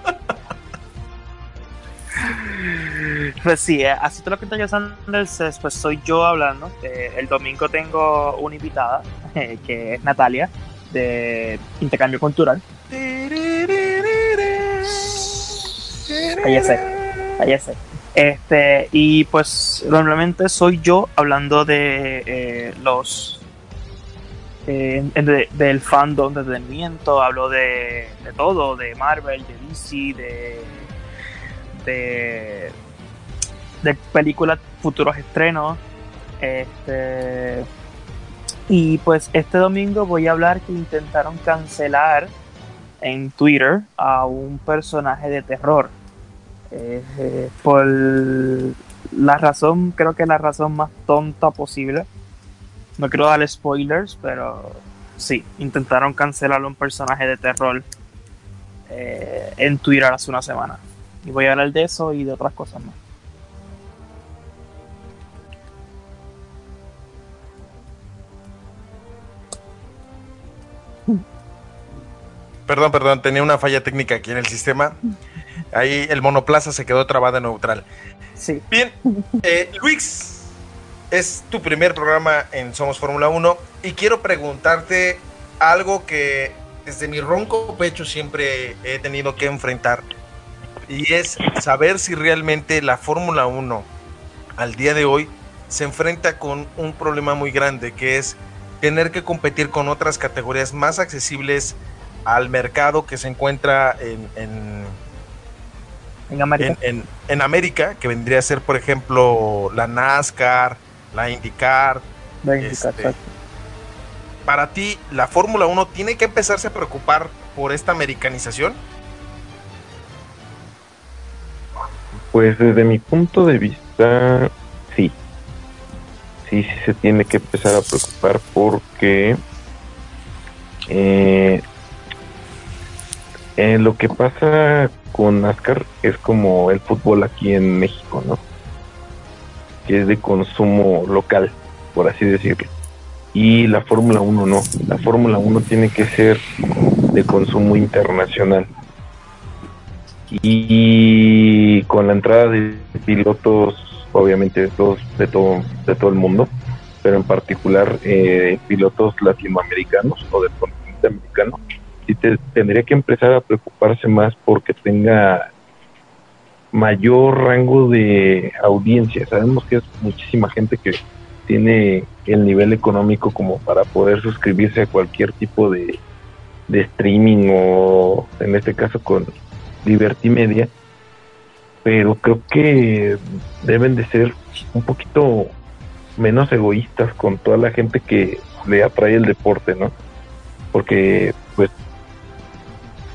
pues sí, eh, así te lo cuenta Josander, pues soy yo hablando. Eh, el domingo tengo una invitada, eh, que es Natalia, de Intercambio Cultural. Ahí sé. Este, y pues normalmente soy yo hablando de los del fandom de entretenimiento, hablo de, todo, de Marvel, de DC, de, de, películas, futuros estrenos. Este, y pues este domingo voy a hablar que intentaron cancelar en Twitter a un personaje de terror eh, por la razón, creo que la razón más tonta posible. No quiero darle spoilers, pero sí, intentaron cancelar un personaje de terror eh, en Twitter hace una semana. Y voy a hablar de eso y de otras cosas más. Perdón, perdón, tenía una falla técnica aquí en el sistema. Ahí el monoplaza se quedó trabado en neutral. Sí. Bien, eh, Luis, es tu primer programa en Somos Fórmula 1 y quiero preguntarte algo que desde mi ronco pecho siempre he tenido que enfrentar y es saber si realmente la Fórmula 1 al día de hoy se enfrenta con un problema muy grande que es tener que competir con otras categorías más accesibles al mercado que se encuentra en en América. En, América, que vendría a ser, por ejemplo, la NASCAR, la IndyCar. La IndyCar, este, Para ti, ¿la Fórmula 1 tiene que empezarse a preocupar por esta americanización? Pues desde mi punto de vista, sí. Sí, sí se tiene que empezar a preocupar porque eh, eh, lo que pasa con NASCAR es como el fútbol aquí en México, ¿no? Que es de consumo local, por así decirlo. Y la Fórmula 1 no. La Fórmula 1 tiene que ser de consumo internacional. Y con la entrada de pilotos, obviamente de de todo, de todo el mundo, pero en particular eh, pilotos latinoamericanos o del continente americano, sí tendría que empezar a preocuparse más porque tenga mayor rango de audiencia. Sabemos que es muchísima gente que tiene el nivel económico como para poder suscribirse a cualquier tipo de, de streaming o en este caso con Liberty Media, pero creo que deben de ser un poquito menos egoístas con toda la gente que le atrae el deporte, ¿no? Porque pues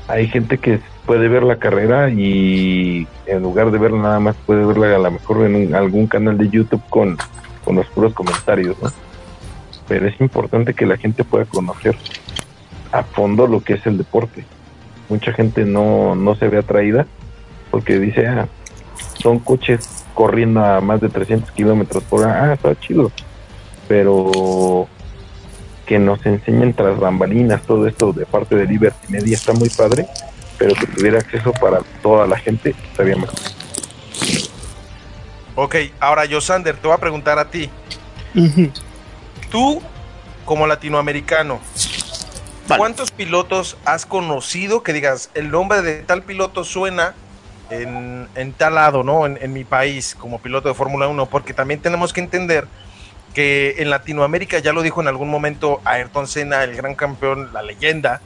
hay gente que puede ver la carrera y en lugar de verla nada más puede verla a lo mejor en algún canal de YouTube con, con los puros comentarios, ¿no? pero es importante que la gente pueda conocer a fondo lo que es el deporte. Mucha gente no, no se ve atraída porque dice, ah, son coches corriendo a más de 300 kilómetros por hora, ah, está chido, pero que nos enseñen tras bambalinas todo esto de parte de Liberty Media está muy padre, pero que tuviera acceso para toda la gente estaría mejor. Ok, ahora Yosander, te voy a preguntar a ti. Tú, como latinoamericano, ¿cuántos pilotos has conocido que digas, el nombre de tal piloto suena en, tal lado, ¿no? En, en mi país, como piloto de Fórmula 1, porque también tenemos que entender que en Latinoamérica, ya lo dijo en algún momento Ayrton Senna, el gran campeón, la leyenda,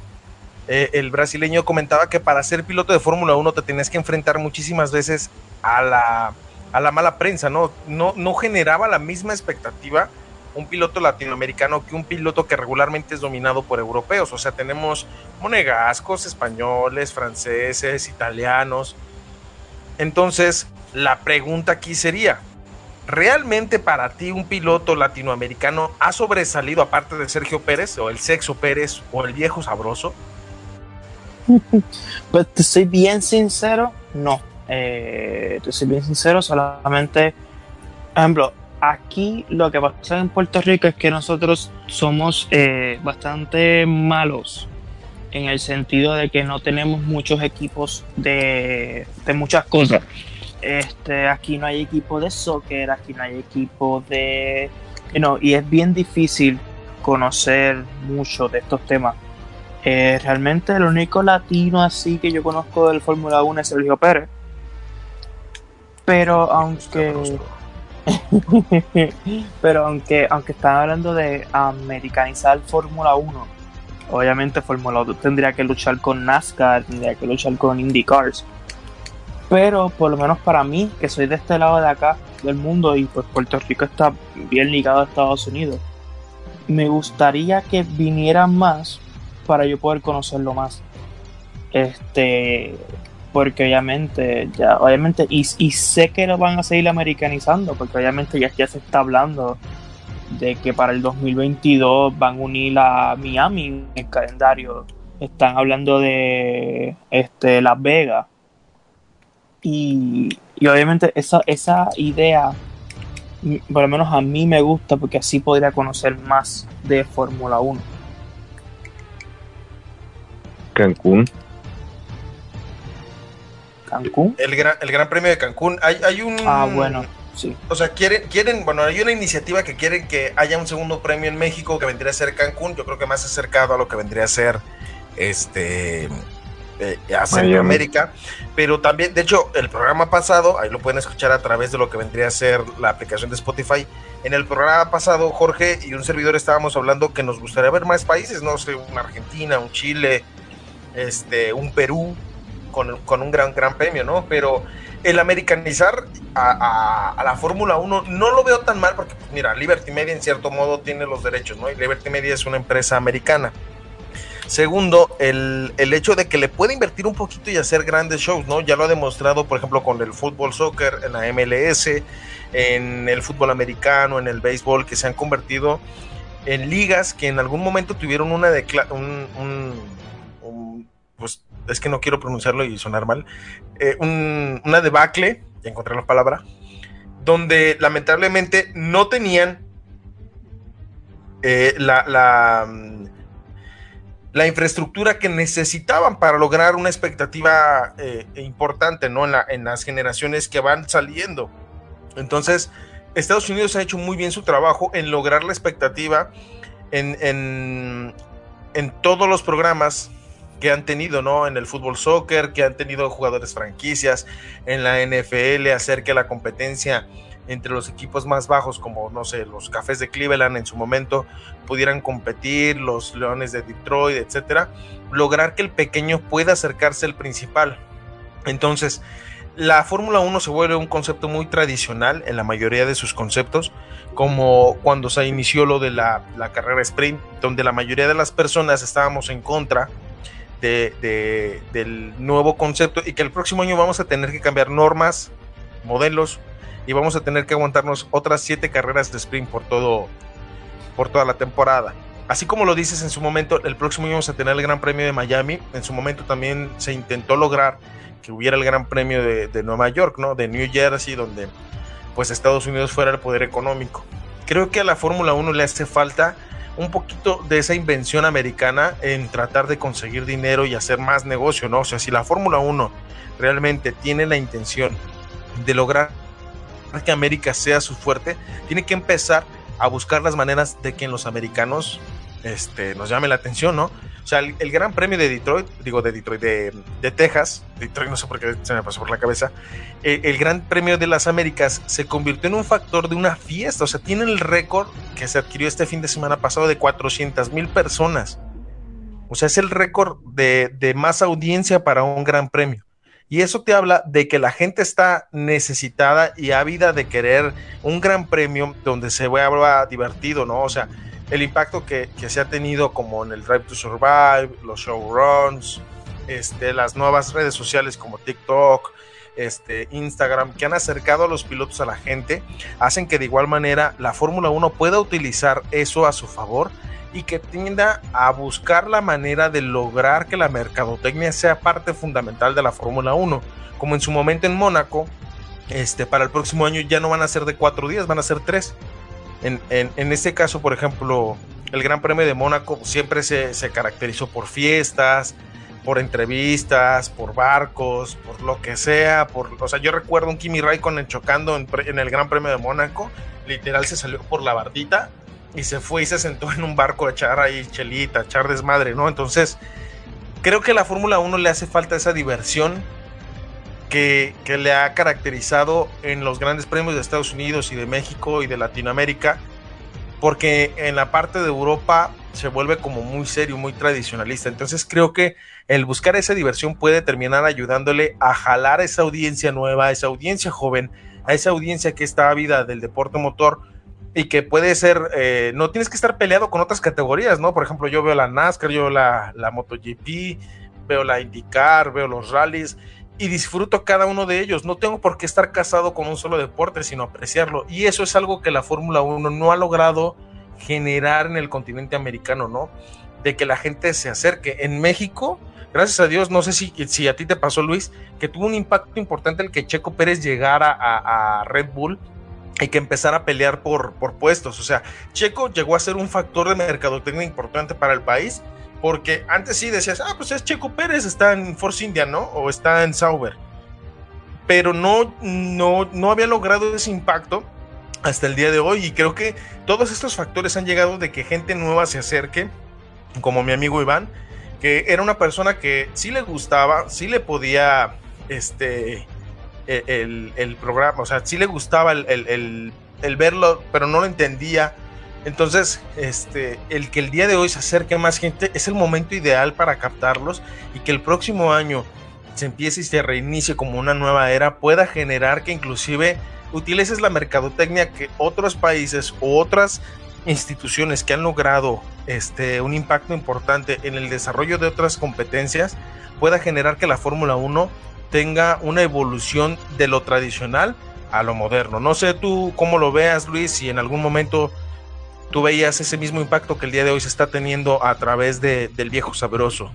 eh, el brasileño comentaba que para ser piloto de Fórmula 1 te tienes que enfrentar muchísimas veces a la, a la mala prensa, ¿no? ¿no? No generaba la misma expectativa un piloto latinoamericano que un piloto que regularmente es dominado por europeos. O sea, tenemos monegascos, españoles, franceses, italianos. Entonces, la pregunta aquí sería, ¿realmente para ti un piloto latinoamericano ha sobresalido aparte de Sergio Pérez o el Sexo Pérez o el viejo sabroso? Pues te soy bien sincero, no. Eh, te soy bien sincero, solamente, ejemplo, aquí lo que pasa en Puerto Rico es que nosotros somos eh, bastante malos en el sentido de que no tenemos muchos equipos de, de muchas cosas. Este, aquí no hay equipo de soccer, aquí no hay equipo de... y es bien difícil conocer mucho de estos temas. Eh, realmente el único latino así que yo conozco del Fórmula 1 es Sergio Pérez. Pero aunque... pero aunque, aunque están hablando de americanizar Fórmula 1, obviamente Fórmula 1 tendría que luchar con NASCAR, tendría que luchar con IndyCars pero por lo menos para mí, que soy de este lado de acá del mundo y pues Puerto Rico está bien ligado a Estados Unidos, me gustaría que vinieran más para yo poder conocerlo más. Este, porque obviamente, ya, obviamente, y, sé que lo van a seguir americanizando, porque obviamente ya, ya se está hablando de que para el 2022 van a unir a Miami en el calendario. Están hablando de este, Las Vegas y, obviamente esa, esa idea, por lo menos a mí me gusta porque así podría conocer más de Fórmula 1. Cancún. Cancún. El gran, el gran premio de Cancún. Hay, hay un. Ah, bueno. Sí. O sea, quieren, quieren, bueno, hay una iniciativa que quieren que haya un segundo premio en México que vendría a ser Cancún. Yo creo que más acercado a lo que vendría a ser este eh, a Centroamérica, pero también, de hecho, el programa pasado, ahí lo pueden escuchar a través de lo que vendría a ser la aplicación de Spotify. En el programa pasado, Jorge y un servidor estábamos hablando que nos gustaría ver más países, no sé, una Argentina, un Chile, este, un Perú, con, un gran, gran premio, ¿no? Pero el americanizar a, la Fórmula 1 no lo veo tan mal porque, mira, Liberty Media en cierto modo tiene los derechos, ¿no? Y Liberty Media es una empresa americana. Segundo, el, hecho de que le puede invertir un poquito y hacer grandes shows, ¿no? Ya lo ha demostrado, por ejemplo, con el fútbol soccer, en la MLS, en el fútbol americano, en el béisbol, que se han convertido en ligas que en algún momento tuvieron una de un, pues es que no quiero pronunciarlo y sonar mal, eh, una debacle, ya encontré la palabra, donde lamentablemente no tenían eh, la la infraestructura que necesitaban para lograr una expectativa eh, importante ¿no? en, la, en las generaciones que van saliendo. Entonces, Estados Unidos ha hecho muy bien su trabajo en lograr la expectativa en, en, en todos los programas que han tenido, ¿no? En el fútbol soccer, que han tenido jugadores franquicias, en la NFL, hacer que la competencia entre los equipos más bajos, como no sé, los Cafés de Cleveland en su momento, pudieran competir, los Leones de Detroit, etcétera, lograr que el pequeño pueda acercarse al principal. Entonces, la Fórmula 1 se vuelve un concepto muy tradicional en la mayoría de sus conceptos, como cuando se inició lo de la, carrera sprint, donde la mayoría de las personas estábamos en contra de, del nuevo concepto y que el próximo año vamos a tener que cambiar normas, modelos, y vamos a tener que aguantarnos otras siete carreras de sprint por todo, por toda la temporada. Así como lo dices en su momento, el próximo año vamos a tener el Gran Premio de Miami. En su momento también se intentó lograr que hubiera el Gran Premio de, Nueva York, ¿no? De New Jersey, donde pues Estados Unidos fuera el poder económico. Creo que a la Fórmula 1 le hace falta un poquito de esa invención americana en tratar de conseguir dinero y hacer más negocio, ¿no? O sea, si la Fórmula 1 realmente tiene la intención de lograr que América sea su fuerte, tiene que empezar a buscar las maneras de que en los americanos este, nos llame la atención, ¿no? O sea, el, Gran Premio de Detroit, digo de Detroit, de, Texas, Detroit no sé por qué se me pasó por la cabeza, eh, el Gran Premio de las Américas se convirtió en un factor de una fiesta, o sea, tiene el récord que se adquirió este fin de semana pasado de 400 mil personas. O sea, es el récord de, de más audiencia para un Gran Premio. Y eso te habla de que la gente está necesitada y ávida de querer un gran premio donde se vea divertido, ¿no? O sea, el impacto que, se ha tenido como en el Drive to Survive, los showruns, este, las nuevas redes sociales como TikTok, este, Instagram, que han acercado a los pilotos a la gente, hacen que de igual manera la Fórmula 1 pueda utilizar eso a su favor y que tienda a buscar la manera de lograr que la mercadotecnia sea parte fundamental de la Fórmula 1, como en su momento en Mónaco, este, para el próximo año ya no van a ser de cuatro días, van a ser tres. En, en, este caso, por ejemplo, el Gran Premio de Mónaco siempre se, caracterizó por fiestas, por entrevistas, por barcos, por lo que sea. O sea, yo recuerdo un Kimi Raikkonen chocando en, en el Gran Premio de Mónaco, literal se salió por la bardita y se fue y se sentó en un barco a echar ahí chelita, a echar desmadre, ¿no? Entonces, creo que a la Fórmula 1 le hace falta esa diversión que, le ha caracterizado en los grandes premios de Estados Unidos y de México y de Latinoamérica, porque en la parte de Europa se vuelve como muy serio, muy tradicionalista. Entonces creo que el buscar esa diversión puede terminar ayudándole a jalar esa audiencia nueva, a esa audiencia joven, a esa audiencia que está ávida del deporte motor y que puede ser, eh, no tienes que estar peleado con otras categorías, ¿no? Por ejemplo, yo veo la NASCAR, yo veo la, la MotoGP, veo la IndyCar, veo los rallies y disfruto cada uno de ellos. No tengo por qué estar casado con un solo deporte, sino apreciarlo. Y eso es algo que la Fórmula 1 no ha logrado generar en el continente americano, ¿no? De que la gente se acerque. En México, gracias a Dios, no sé si, si a ti te pasó, Luis, que tuvo un impacto importante el que Checo Pérez llegara a, a Red Bull y que empezar a pelear por, por puestos. O sea, Checo llegó a ser un factor de mercadotecnia importante para el país, porque antes sí decías, ah, pues es Checo Pérez, está en Force India, ¿no? O está en Sauber. Pero no, no, no había logrado ese impacto hasta el día de hoy. Y creo que todos estos factores han llegado de que gente nueva se acerque, como mi amigo Iván, que era una persona que sí le gustaba, sí le podía, este, el, programa, o sea, sí le gustaba el, verlo, pero no lo entendía. Entonces, este, el que el día de hoy se acerque a más gente es el momento ideal para captarlos y que el próximo año se empiece y se reinicie como una nueva era, pueda generar que inclusive utilices la mercadotecnia que otros países u otras instituciones que han logrado este, un impacto importante en el desarrollo de otras competencias pueda generar que la Fórmula 1 tenga una evolución de lo tradicional a lo moderno. No sé tú cómo lo veas, Luis, si en algún momento tú veías ese mismo impacto que el día de hoy se está teniendo a través de, del viejo sabroso.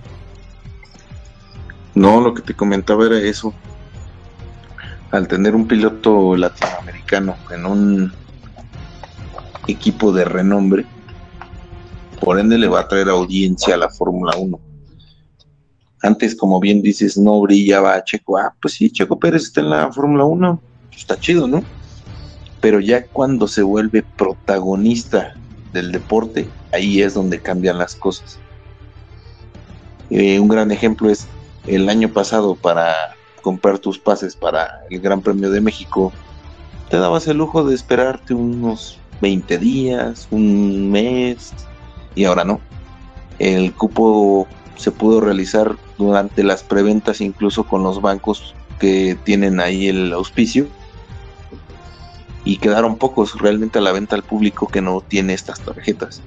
No, lo que te comentaba era eso. Al tener un piloto latinoamericano en un equipo de renombre, por ende le va a traer audiencia a la Fórmula 1 antes, como bien dices, no brillaba Checo. Ah, pues sí, Checo Pérez está en la Fórmula 1. Pues está chido, ¿no? Pero ya cuando se vuelve protagonista del deporte, ahí es donde cambian las cosas. Eh, un gran ejemplo es el año pasado para comprar tus pases para el Gran Premio de México, te dabas el lujo de esperarte unos 20 días, un mes, y ahora no. El cupo se pudo realizar durante las preventas incluso con los bancos que tienen ahí el auspicio y quedaron pocos realmente a la venta al público que no tiene estas tarjetas.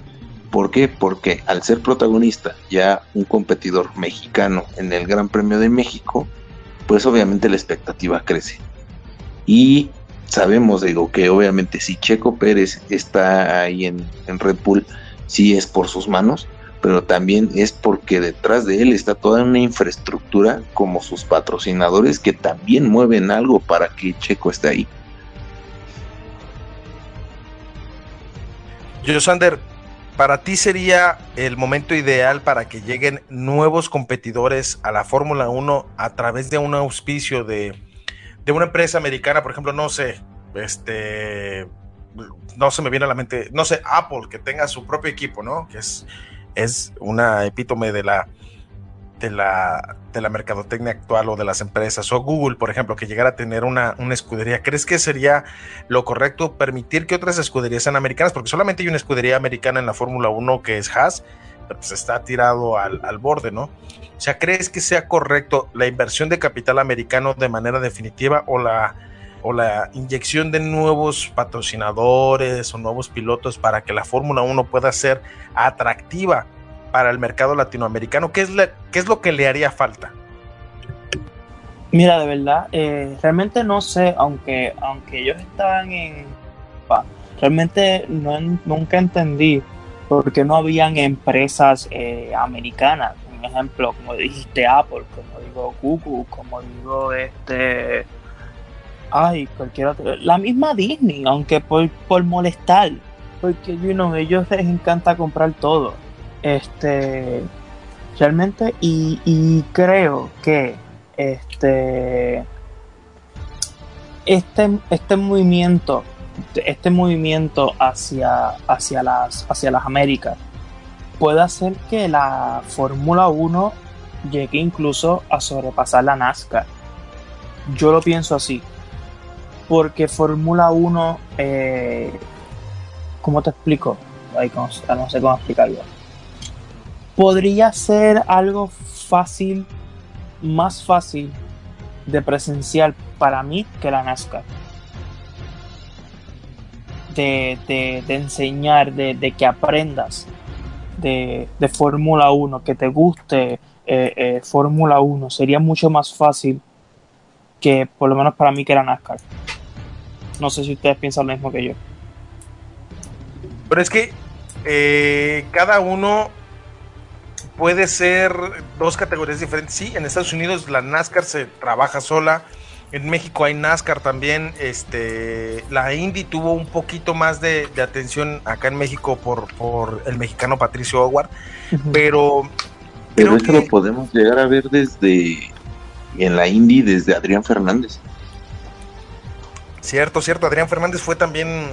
¿Por qué? Porque al ser protagonista ya un competidor mexicano en el Gran Premio de México, pues obviamente la expectativa crece. Y sabemos, digo, que obviamente si Checo Pérez está ahí en, en Red Bull, sí es por sus manos, pero también es porque detrás de él está toda una infraestructura como sus patrocinadores que también mueven algo para que Checo esté ahí. Sander, para ti sería el momento ideal para que lleguen nuevos competidores a la Fórmula 1 a través de un auspicio de, de una empresa americana, por ejemplo, no sé, este, no se me viene a la mente, no sé, Apple, que tenga su propio equipo, ¿no? Que es, es una epítome de la, de la, de la mercadotecnia actual o de las empresas, o Google, por ejemplo, que llegara a tener una, una escudería. ¿Crees que sería lo correcto permitir que otras escuderías sean americanas? Porque solamente hay una escudería americana en la Fórmula 1 que es Haas, pero pues está tirado al, al borde, ¿no? O sea, ¿crees que sea correcto la inversión de capital americano de manera definitiva o la o la inyección de nuevos patrocinadores o nuevos pilotos para que la Fórmula 1 pueda ser atractiva para el mercado latinoamericano? ¿Qué es, qué es lo que le haría falta? Mira, de verdad, eh, realmente no sé, aunque, aunque ellos estaban en... realmente no, nunca entendí por qué no habían empresas eh, americanas. Un ejemplo, como dijiste Apple, como digo Google, como digo este ay, cualquier otro. La misma Disney, aunque por, por molestar, porque you know, ellos les encanta comprar todo. Este, realmente, y, y creo que este, este, este movimiento, este movimiento hacia, hacia, las, hacia las Américas puede hacer que la Fórmula 1 llegue incluso a sobrepasar la NASCAR. Yo lo pienso así porque Fórmula 1, eh, ¿cómo te explico? no sé cómo explicarlo. Podría ser algo fácil, más fácil de presenciar para mí que la NASCAR. De, enseñar, de, que aprendas de, Fórmula 1, que te guste eh, eh, Fórmula 1, sería mucho más fácil que por lo menos para mí que la NASCAR. No sé si ustedes piensan lo mismo que yo. Pero es que eh, cada uno puede ser dos categorías diferentes. Sí, en Estados Unidos la NASCAR se trabaja sola. En México hay NASCAR también. Este, la Indy tuvo un poquito más de, atención acá en México por, por el mexicano Patricio Howard. Pero. Pero esto lo podemos llegar a ver desde. En la Indy, desde Adrián Fernández. Cierto, cierto. Adrián Fernández fue también.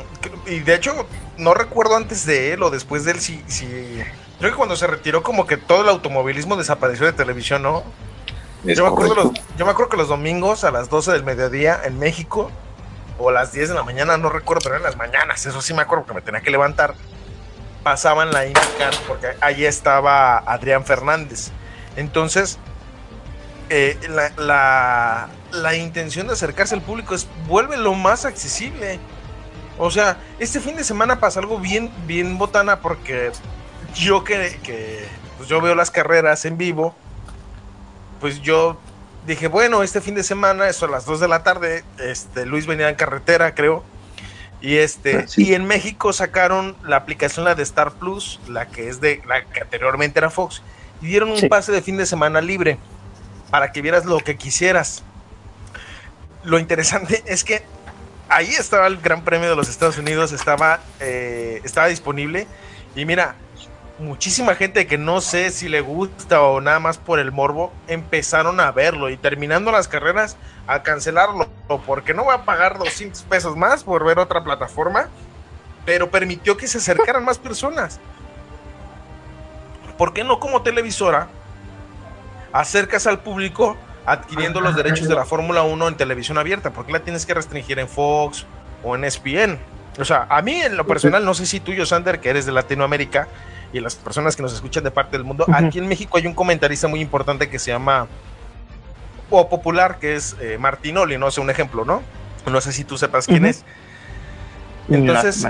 Y de hecho, no recuerdo antes de él o después de él si. si creo que cuando se retiró, como que todo el automovilismo desapareció de televisión, ¿no? Yo me, acuerdo los, yo me acuerdo que los domingos a las 12 del mediodía en México, o a las 10 de la mañana, no recuerdo, pero en las mañanas, eso sí me acuerdo que me tenía que levantar, pasaban la IndyCar, porque ahí estaba Adrián Fernández. Entonces, eh, la, la, intención de acercarse al público es vuelve lo más accesible. O sea, este fin de semana pasa algo bien, bien botana porque yo que, que pues yo veo las carreras en vivo, pues yo dije, bueno, este fin de semana, eso a las 2 de la tarde, este, Luis venía en carretera, creo. Y este, ah, y en México sacaron la aplicación la de Star Plus, la que es de la que anteriormente era Fox, y dieron un pase de fin de semana libre para que vieras lo que quisieras. Lo interesante es que ahí estaba el Gran Premio de los Estados Unidos, estaba, eh, estaba disponible. Y mira, muchísima gente que no sé si le gusta o nada más por el morbo, empezaron a verlo y terminando las carreras a cancelarlo. Porque no voy a pagar 200 pesos más por ver otra plataforma, pero permitió que se acercaran más personas. ¿Por qué no como televisora acercas al público adquiriendo los derechos de la Fórmula 1 en televisión abierta. ¿Por qué la tienes que restringir en Fox o en ESPN? O sea, a mí en lo personal, no sé si tú, Sander, que eres de Latinoamérica y las personas que nos escuchan de parte del mundo, aquí en México hay un comentarista muy importante que se llama o popular, que es eh, Martinoli, no sé, un ejemplo, ¿no? No sé si tú sepas quién es. Entonces,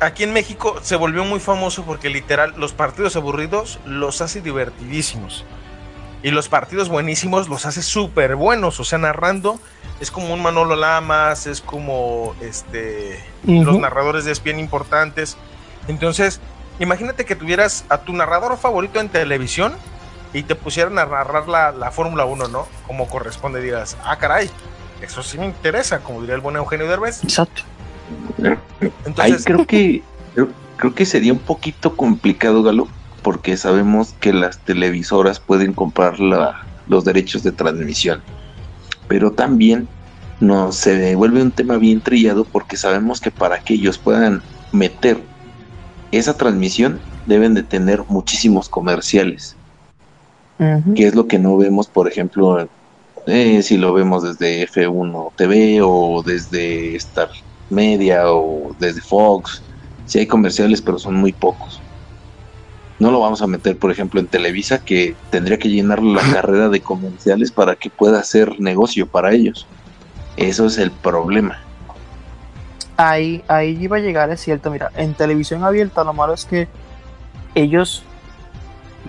aquí en México se volvió muy famoso porque literal los partidos aburridos los hace divertidísimos. Y los partidos buenísimos los hace súper buenos, o sea, narrando es como un Manolo Lamas, es como este los narradores de ESPN importantes. Entonces, imagínate que tuvieras a tu narrador favorito en televisión y te pusieran a narrar la, la Fórmula 1, ¿no? Como corresponde, digas, ah, caray, eso sí me interesa, como diría el buen Eugenio Derbez. Exacto. Entonces, creo que creo, que sería un poquito complicado, Galo, porque sabemos que las televisoras pueden comprar la, los derechos de transmisión pero también nos se vuelve un tema bien trillado porque sabemos que para que ellos puedan meter esa transmisión deben de tener muchísimos comerciales. Que es lo que no vemos, por ejemplo, eh, si lo vemos desde F1 TV o desde Star Media o desde Fox. Si hay comerciales, pero son muy pocos. No lo vamos a meter, por ejemplo, en Televisa, que tendría que llenar la carrera de comerciales para que pueda hacer negocio para ellos. Eso es el problema. Ahí, ahí iba a llegar, es cierto. Mira, en televisión abierta lo malo es que ellos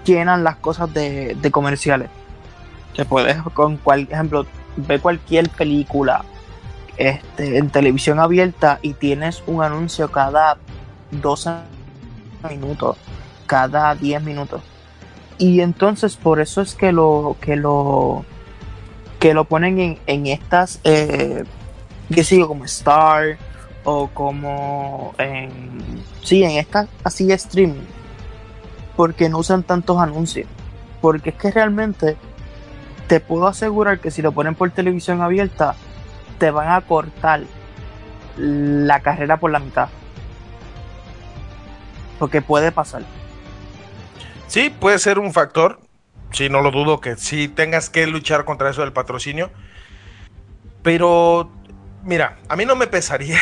llenan las cosas de, comerciales. Se puede, con cual ejemplo, ve cualquier película este, en televisión abierta y tienes un anuncio cada 12 minutos cada 10 minutos. Y entonces por eso es que lo que lo que lo ponen en, en estas eh, que sigo como Star o como en sí en estas así streaming porque no usan tantos anuncios porque es que realmente te puedo asegurar que si lo ponen por televisión abierta te van a cortar la carrera por la mitad porque puede pasar Sí, puede ser un factor. Sí, no lo dudo que sí tengas que luchar contra eso del patrocinio. Pero, mira, a mí no me pesaría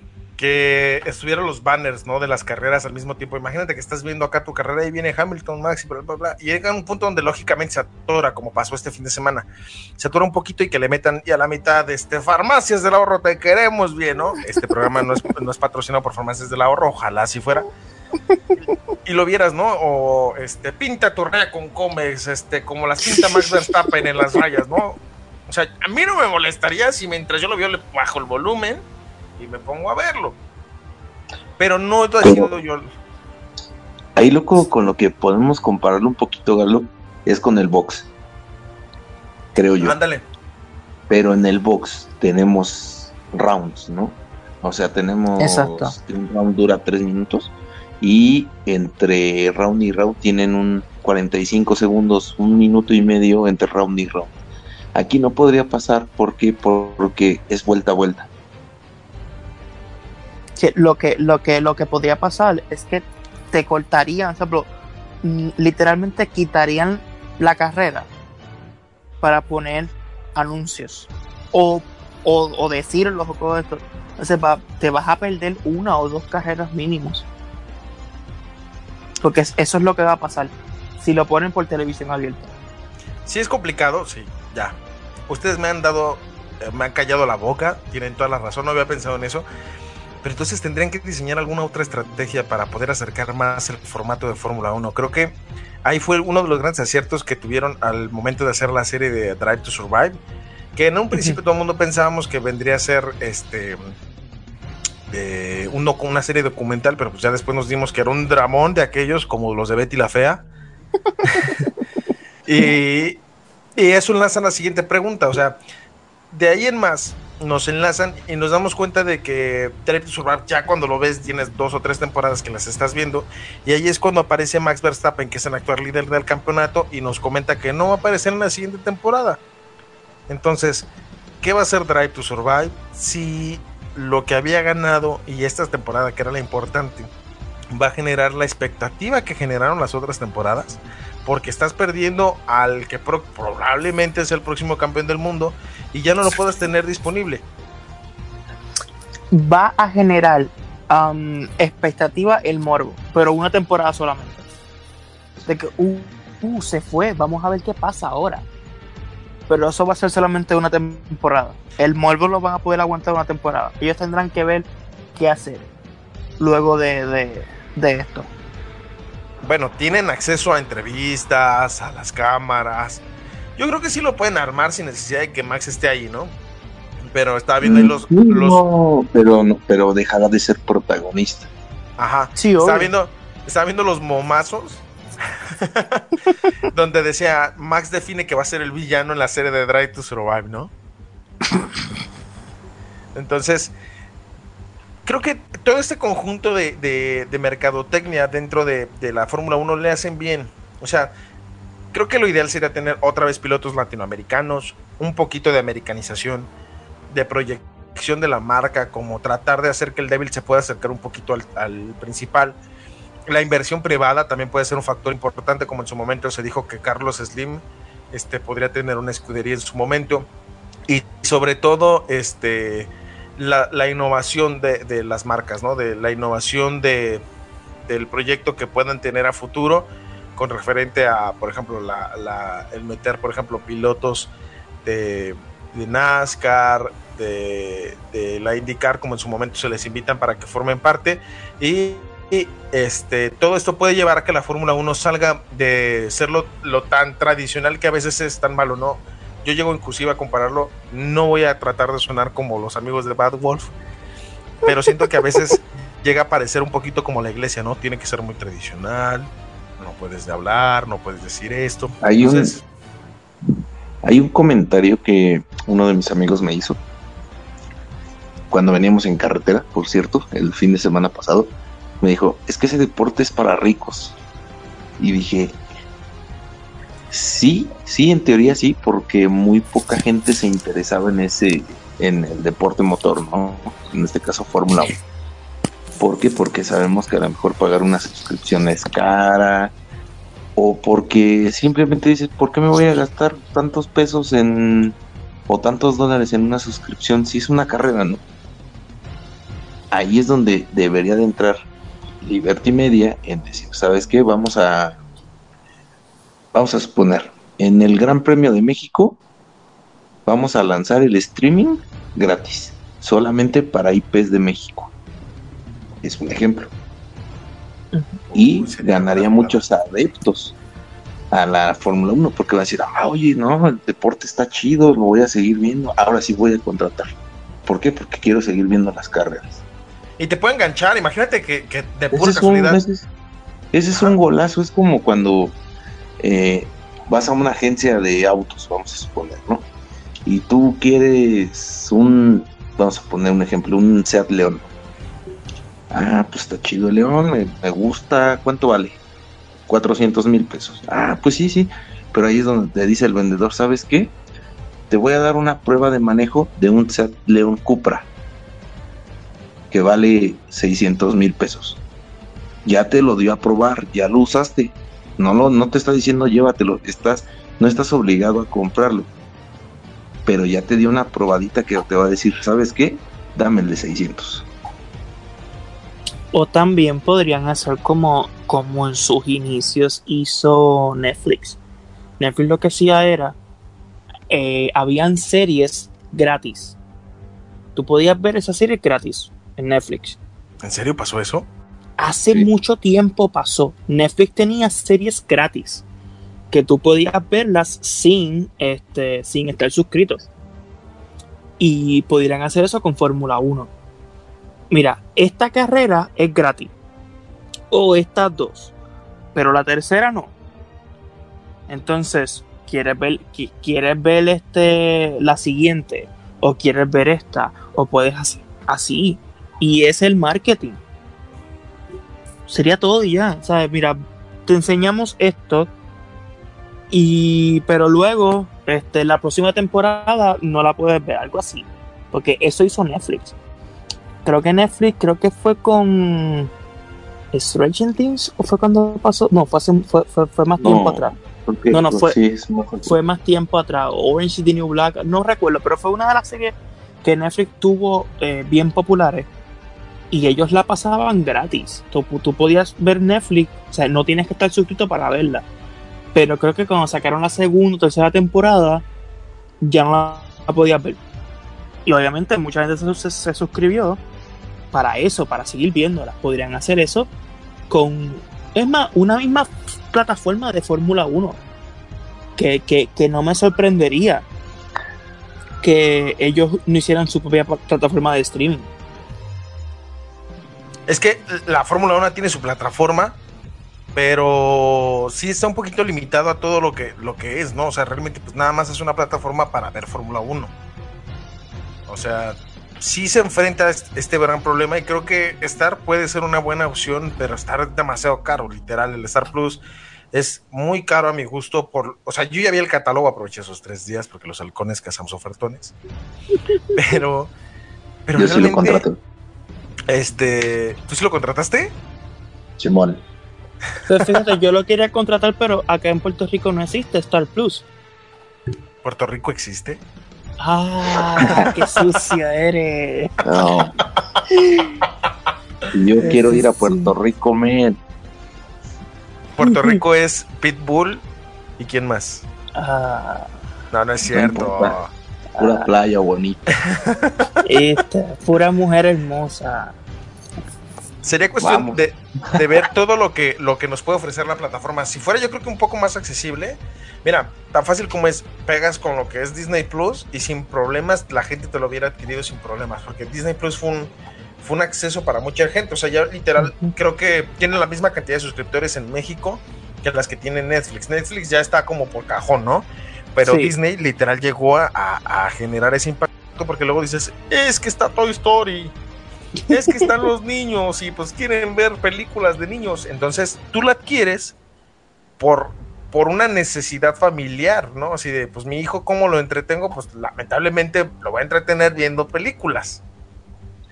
que estuvieran los banners, ¿no? De las carreras al mismo tiempo. Imagínate que estás viendo acá tu carrera y viene Hamilton, Max y bla, bla, bla. Y llega un punto donde lógicamente se atora, como pasó este fin de semana. Se atora un poquito y que le metan y a la mitad de este Farmacias del Ahorro te queremos bien, ¿no? Este programa no es, no es patrocinado por Farmacias del Ahorro, ojalá si fuera y lo vieras, ¿no? O este, pinta tu con Comex, este, como las pinta Max Verstappen en las rayas, ¿no? O sea, a mí no me molestaría si mientras yo lo veo le bajo el volumen y me pongo a verlo. Pero no he sido yo. Ahí loco con lo que podemos compararlo un poquito, Galo, es con el box. Creo yo. Ándale. Pero en el box tenemos rounds, ¿no? O sea, tenemos. Exacto. Un round dura tres minutos y entre round y round tienen un 45 segundos, un minuto y medio entre round y round. Aquí no podría pasar porque porque es vuelta a vuelta. lo que lo que lo que podría pasar es que te cortarían, ejemplo, mm, literalmente quitarían la carrera para poner anuncios o, o, o decirlo o todo esto. Entonces te vas a perder una o dos carreras mínimos. Porque eso es lo que va a pasar si lo ponen por televisión abierta. Si es complicado, sí, ya. Ustedes me han dado, eh, me han callado la boca, tienen toda la razón, no había pensado en eso. Pero entonces tendrían que diseñar alguna otra estrategia para poder acercar más el formato de Fórmula 1. Creo que ahí fue uno de los grandes aciertos que tuvieron al momento de hacer la serie de Drive to Survive. Que en un principio todo el mundo pensábamos que vendría a ser este eh, uno con una serie documental, pero pues ya después nos dimos que era un dramón de aquellos como los de Betty la Fea. y, y eso enlaza a la siguiente pregunta, o sea, de ahí en más nos enlazan y nos damos cuenta de que Drive to ya cuando lo ves tienes dos o tres temporadas que las estás viendo y ahí es cuando aparece Max Verstappen que es el actual líder del campeonato y nos comenta que no va a aparecer en la siguiente temporada. Entonces, ¿qué va a hacer Drive to Survive si lo que había ganado y esta temporada que era la importante va a generar la expectativa que generaron las otras temporadas porque estás perdiendo al que probablemente es el próximo campeón del mundo y ya no lo puedes tener disponible. Va a generar expectativa el morbo, pero una temporada solamente. De que, uh, uh, se fue, vamos a ver qué pasa ahora pero eso va a ser solamente una temporada. El morbo lo van a poder aguantar una temporada. Ellos tendrán que ver qué hacer luego de, esto. Bueno, tienen acceso a entrevistas, a las cámaras. Yo creo que sí lo pueden armar sin necesidad de que Max esté ahí, ¿no? pero estaba viendo ahí los, los No, pero, no, pero dejará de ser protagonista. Ajá. Sí, estaba obvio. viendo, estaba viendo los momazos. donde decía Max define que va a ser el villano en la serie de Drive to Survive, ¿no? Entonces, creo que todo este conjunto de, de- mercadotecnia dentro de, de la Fórmula 1 le hacen bien. O sea, creo que lo ideal sería tener otra vez pilotos latinoamericanos, un poquito de americanización, de proyección de la marca, como tratar de hacer que el débil se pueda acercar un poquito al, al principal. La inversión privada también puede ser un factor importante, como en su momento se dijo que Carlos Slim este, podría tener una escudería en su momento. Y sobre todo, este, la, innovación de, las marcas, ¿no? De la innovación de, del proyecto que puedan tener a futuro con referente a, por ejemplo, el meter, por ejemplo, pilotos de, de NASCAR, de, de la IndyCar, como en su momento se les invitan para que formen parte. Y, este, todo esto puede llevar a que la Fórmula 1 salga de ser lo, lo tan tradicional que a veces es tan malo, ¿no? Yo llego inclusive a compararlo, no voy a tratar de sonar como los amigos de Bad Wolf, pero siento que a veces llega a parecer un poquito como la iglesia, ¿no? Tiene que ser muy tradicional, no puedes de hablar, no puedes decir esto. Hay un, hay un comentario que uno de mis amigos me hizo cuando veníamos en carretera, por cierto, el fin de semana pasado. Me dijo, es que ese deporte es para ricos. Y dije, sí, sí, en teoría sí, porque muy poca gente se interesaba en ese, en el deporte motor, ¿no? En este caso Fórmula 1. ¿Por qué? Porque sabemos que a lo mejor pagar una suscripción es cara, o porque simplemente dices, ¿por qué me voy a gastar tantos pesos en o tantos dólares en una suscripción si es una carrera, no? Ahí es donde debería de entrar Liberty Media en decir, ¿sabes qué? Vamos a vamos a suponer, en el Gran Premio de México vamos a lanzar el streaming gratis, solamente para IPs de México. Es un ejemplo y ganaría muchos adeptos a la Fórmula 1 porque va a decir, ah, oye, no, el deporte está chido, lo voy a seguir viendo, ahora sí voy a contratar. ¿Por qué? Porque quiero seguir viendo las carreras. y te puede enganchar, imagínate que, que de Ese pura es, un, casualidad. ese es- ese es un golazo, es como cuando eh, vas a una agencia de autos, vamos a suponer, ¿no? Y tú quieres un, vamos a poner un ejemplo, un Seat León. Ah, pues está chido el León, me, me gusta, ¿cuánto vale? 400 mil pesos. Ah, pues sí, sí, pero ahí es donde te dice el vendedor, ¿sabes qué? Te voy a dar una prueba de manejo de un Seat León Cupra que vale 600 mil pesos. Ya te lo dio a probar, ya lo usaste. No, lo, no te está diciendo llévatelo, estás, no estás obligado a comprarlo. Pero ya te dio una probadita que te va a decir, ¿sabes qué? Dame el de 600. O también podrían hacer como, como en sus inicios hizo Netflix. Netflix lo que hacía era, eh, habían series gratis. Tú podías ver esa serie gratis en Netflix. ¿En serio pasó eso? Hace Sí. mucho tiempo pasó. Netflix tenía series gratis que tú podías verlas sin, este, sin estar suscrito. Y podrían hacer eso con Fórmula 1. Mira, esta carrera es gratis. O estas dos. Pero la tercera no. Entonces, ¿quieres ver, qui- quieres ver este, la siguiente? ¿O quieres ver esta? O puedes hacer así. Y es el marketing sería todo y ya, ¿sabes? Mira, te enseñamos esto y pero luego este la próxima temporada no la puedes ver, algo así, porque eso hizo Netflix. Creo que Netflix creo que fue con Stranger Things o fue cuando pasó, no, fue hace- fue, fue, fue más tiempo atrás. porque, No, no, pues, fue- sí. Fue más tiempo atrás, Orange is the New Black, no recuerdo, pero fue una de las series que Netflix tuvo eh, bien populares y ellos la pasaban gratis. Tú, tú podías ver Netflix, o sea, no tienes que estar suscrito para verla. Pero creo que cuando sacaron la segunda o tercera temporada, ya no la, podías ver. Y obviamente mucha gente se, se- se suscribió para eso, para seguir viéndola. Podrían hacer eso con, es más, una misma plataforma de Fórmula 1 que, que, que no me sorprendería. que ellos no hicieran su propia plataforma de streaming. Es que la Fórmula 1 tiene su plataforma, pero sí está un poquito limitado a todo lo que, lo que es, ¿no? O sea, realmente pues nada más es una plataforma para ver Fórmula 1. O sea, sí se enfrenta a este gran problema y creo que Star puede ser una buena opción, pero Star es demasiado caro, literal. El Star Plus es muy caro a mi gusto. Por, o sea, yo ya vi el catálogo, aproveché esos tres días porque los halcones cazamos ofertones. Pero, pero yo sí lo contraté. Este, ¿tú sí lo contrataste? Simón. Fíjate, yo lo quería contratar, pero acá en Puerto Rico no existe Star Plus. ¿Puerto Rico existe? ¡Ah! ¡Qué sucio eres! No. Yo quiero ir a Puerto Rico, men. Puerto Rico es Pitbull y quién más. Ah, No, no es cierto. Pura playa bonita. esta, pura mujer hermosa. Sería cuestión Vamos. de, de ver todo lo que, lo que nos puede ofrecer la plataforma. Si fuera yo creo que un poco más accesible, mira, tan fácil como es, pegas con lo que es Disney Plus y sin problemas la gente te lo hubiera adquirido sin problemas, porque Disney Plus fue un, fue un acceso para mucha gente. O sea, ya literal, creo que tienen la misma cantidad de suscriptores en México que las que tiene Netflix. Netflix ya está como por cajón, ¿no? Pero Sí. Disney literal llegó a, a- a generar ese impacto porque luego dices, es que está Toy Story, es que están los niños y pues quieren ver películas de niños. Entonces tú la adquieres por, por una necesidad familiar, ¿no? Así de, pues mi hijo, ¿cómo lo entretengo? Pues lamentablemente lo voy a entretener viendo películas.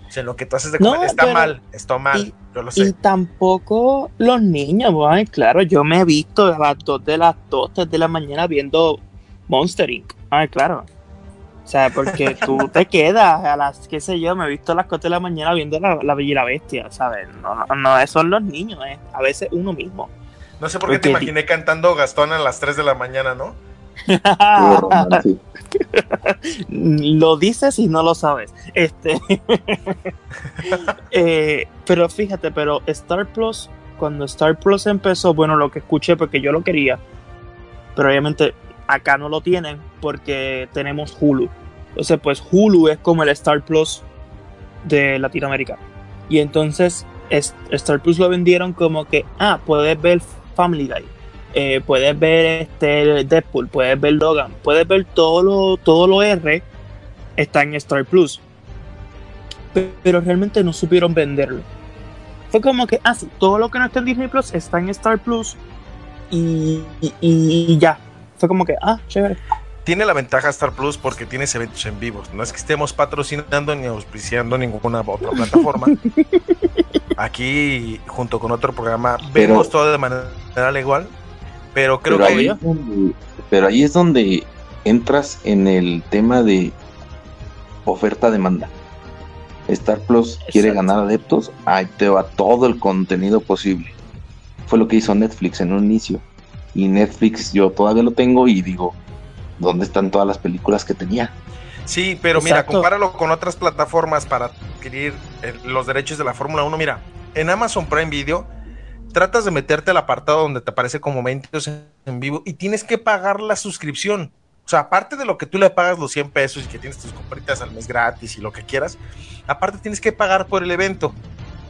O sea, lo que tú haces de No, comer está pero- mal, está mal, y- yo lo Y sé. tampoco los niños, ay, claro, yo me he visto a las 2 de las 2, 3 de la mañana viendo Monster Inc. Ay, claro. O sea, porque tú te quedas a las, qué sé yo, me he visto a las 4 de la mañana viendo la, la Bella y la Bestia, ¿sabes? No, no, no, son los niños, es a veces uno mismo. No sé por qué te imaginé cantando Gastón a las 3 de la mañana, ¿no? Lo dices y no lo sabes. Este. Eh, pero fíjate, pero Star Plus, cuando Star Plus empezó, bueno, lo que escuché porque yo lo quería, pero obviamente acá no lo tienen porque tenemos Hulu. Entonces, pues Hulu es como el Star Plus de Latinoamérica. Y entonces es- Star Plus lo vendieron como que, ah, puedes ver Family Guy, eh, puedes ver este Deadpool, puedes ver Logan, puedes ver todo lo, todo lo R, está en Star Plus. Pe- Pero realmente no supieron venderlo. Fue como que, ah, sí, todo lo que no está en Disney Plus está en Star Plus y ya. Fue como que, ah, chévere. Tiene la ventaja Star Plus porque tienes eventos en vivo. No es que estemos patrocinando ni auspiciando ninguna otra plataforma. Aquí, junto con otro programa, Pero- vemos todo de manera legal. Pero creo pero, que ahí es donde, pero ahí es donde entras en el tema de oferta-demanda. Star Plus quiere ganar adeptos, ahí te va todo el contenido posible. Fue lo que hizo Netflix en un inicio. Y Netflix yo todavía lo tengo y digo, ¿dónde están todas las películas que tenía? Sí, pero mira, compáralo con otras plataformas para adquirir eh, los derechos de la Fórmula 1. Mira, en Amazon Prime Video tratas de meterte al apartado donde te aparece como eventos en, en vivo y tienes que pagar la suscripción. O sea, aparte de lo que tú le pagas los 100 pesos y que tienes tus compritas al mes gratis y lo que quieras, aparte tienes que pagar por el evento.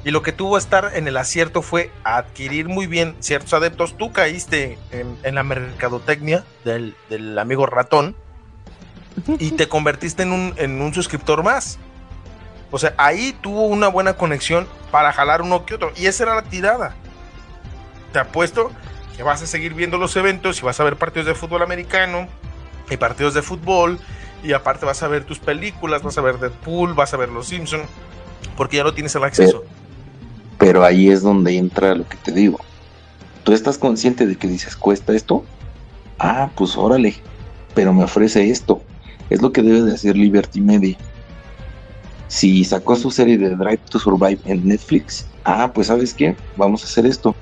Y lo que tuvo estar en el acierto fue adquirir muy bien ciertos adeptos. Tú caíste en, la mercadotecnia del, amigo ratón y te convertiste en un, suscriptor más. O sea, ahí tuvo una buena conexión para jalar uno que otro. Y esa era la tirada. Te apuesto que vas a seguir viendo los eventos y vas a ver partidos de fútbol americano y partidos de fútbol. Y aparte vas a ver tus películas, vas a ver Deadpool, vas a ver Los Simpson porque ya no tienes el acceso. Pero ahí es donde entra lo que te digo. Tú estás consciente de que dices, cuesta esto. Ah, pues órale. Pero me ofrece esto. Es lo que debe de hacer Liberty Media. Si sacó su serie de Drive to Survive en Netflix, ah, pues sabes qué, vamos a hacer esto.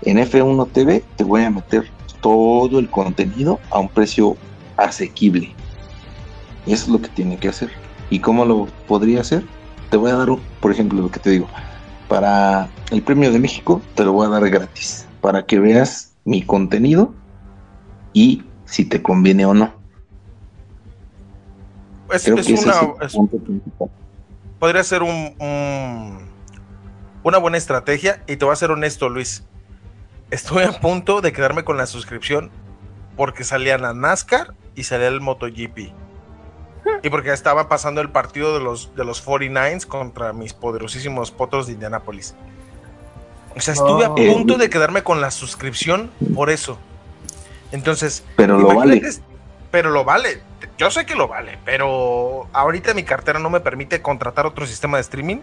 En F1 TV te voy a meter todo el contenido a un precio asequible. Eso es lo que tiene que hacer. ¿Y cómo lo podría hacer? Te voy a dar, por ejemplo, lo que te digo. Para el premio de México te lo voy a dar gratis. Para que veas mi contenido y si te conviene o no. es, una, podría ser un, una buena estrategia y te voy a ser honesto, Luis. Estoy a punto de quedarme con la suscripción porque salía la NASCAR y salía el MotoGP. Y porque estaba pasando el partido de los, de los 49ers contra mis poderosísimos potros de Indianápolis. O sea, estuve a oh. punto de quedarme con la suscripción por eso. Entonces, pero lo vale. Pero lo vale. Yo sé que lo vale, pero ahorita mi cartera no me permite contratar otro sistema de streaming.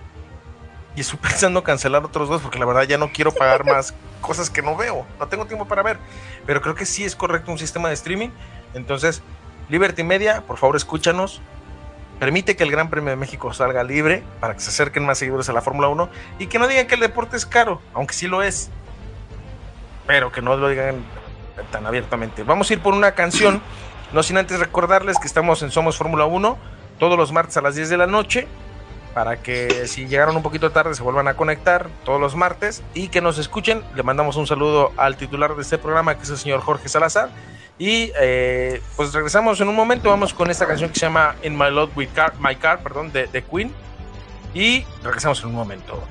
Y estoy pensando cancelar otros dos porque la verdad ya no quiero pagar más cosas que no veo. No tengo tiempo para ver. Pero creo que sí es correcto un sistema de streaming. Entonces, Liberty Media, por favor escúchanos. Permite que el Gran Premio de México salga libre para que se acerquen más seguidores a la Fórmula 1 y que no digan que el deporte es caro, aunque sí lo es. Pero que no lo digan tan abiertamente. Vamos a ir por una canción, no sin antes recordarles que estamos en Somos Fórmula 1 todos los martes a las 10 de la noche para que si llegaron un poquito tarde se vuelvan a conectar todos los martes y que nos escuchen. Le mandamos un saludo al titular de este programa que es el señor Jorge Salazar y eh, pues regresamos en un momento, vamos con esta canción que se llama In My Love with Car, My Car, perdón, de, de Queen. Y regresamos en un momento.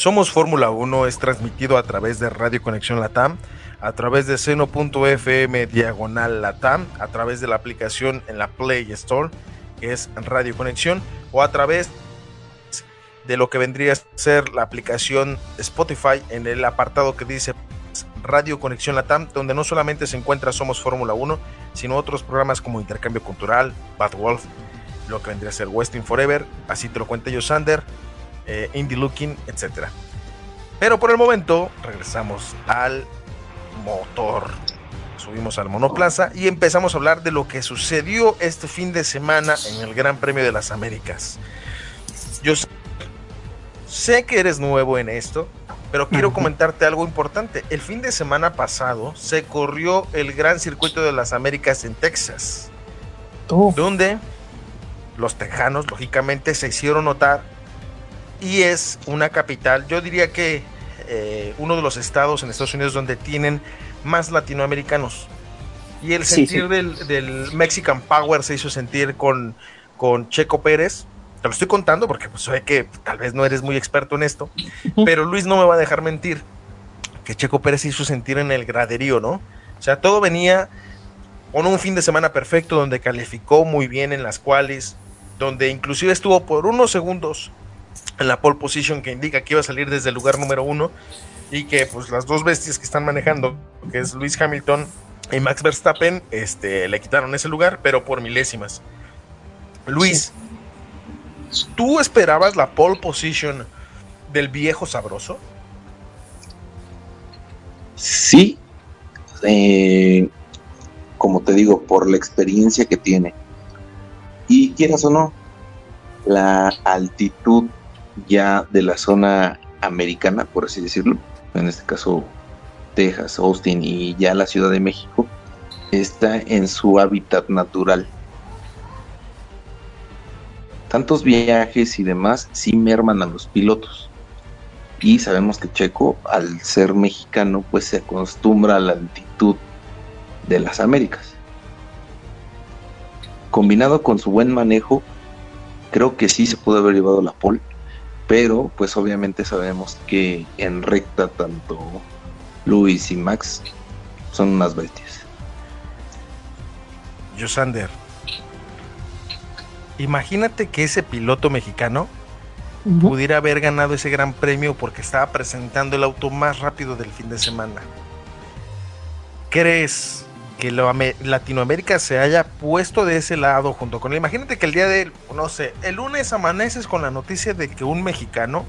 Somos Fórmula 1 es transmitido a través de Radio Conexión Latam, a través de seno.fm diagonal Latam, a través de la aplicación en la Play Store, que es Radio Conexión, o a través de lo que vendría a ser la aplicación Spotify en el apartado que dice Radio Conexión Latam, donde no solamente se encuentra Somos Fórmula 1, sino otros programas como Intercambio Cultural, Bad Wolf, lo que vendría a ser Westing Forever, así te lo cuenta yo Sander, eh, Indie Looking, etc. Pero por el momento regresamos al motor. Subimos al monoplaza y empezamos a hablar de lo que sucedió este fin de semana en el Gran Premio de las Américas. Yo sé que eres nuevo en esto, pero quiero comentarte algo importante. El fin de semana pasado se corrió el Gran Circuito de las Américas en Texas, donde los tejanos, lógicamente, se hicieron notar y es una capital, yo diría que eh, uno de los estados en Estados Unidos donde tienen más latinoamericanos. Y el sentir Del, Mexican Power se hizo sentir con, con Checo Pérez. Te lo estoy contando porque pues, sé que tal vez no eres muy experto en esto, pero Luis no me va a dejar mentir que Checo Pérez se hizo sentir en el graderío, ¿no? O sea, todo venía con un fin de semana perfecto donde calificó muy bien en las cuales, donde inclusive estuvo por unos segundos en la pole position que indica que iba a salir desde el lugar número uno y que pues las dos bestias que están manejando, que es Luis Hamilton y Max Verstappen, este, le quitaron ese lugar, pero por milésimas. Luis, ¿tú esperabas la pole position del viejo sabroso? Sí, eh, como te digo, por la experiencia que tiene. Y quieras o no, la altitud ya de la zona americana, por así decirlo, en este caso Texas, Austin y ya la Ciudad de México, está en su hábitat natural. Tantos viajes y demás sí merman a los pilotos. Y sabemos que Checo, al ser mexicano, pues se acostumbra a la altitud de las Américas. Combinado con su buen manejo, creo que sí se pudo haber llevado la pole pero pues obviamente sabemos que en recta tanto Luis y Max son unas bestias. Yosander, imagínate que ese piloto mexicano pudiera haber ganado ese gran premio porque estaba presentando el auto más rápido del fin de semana. ¿Crees que Latinoamérica se haya puesto de ese lado junto con él. Imagínate que el día de, no sé, el lunes amaneces con la noticia de que un mexicano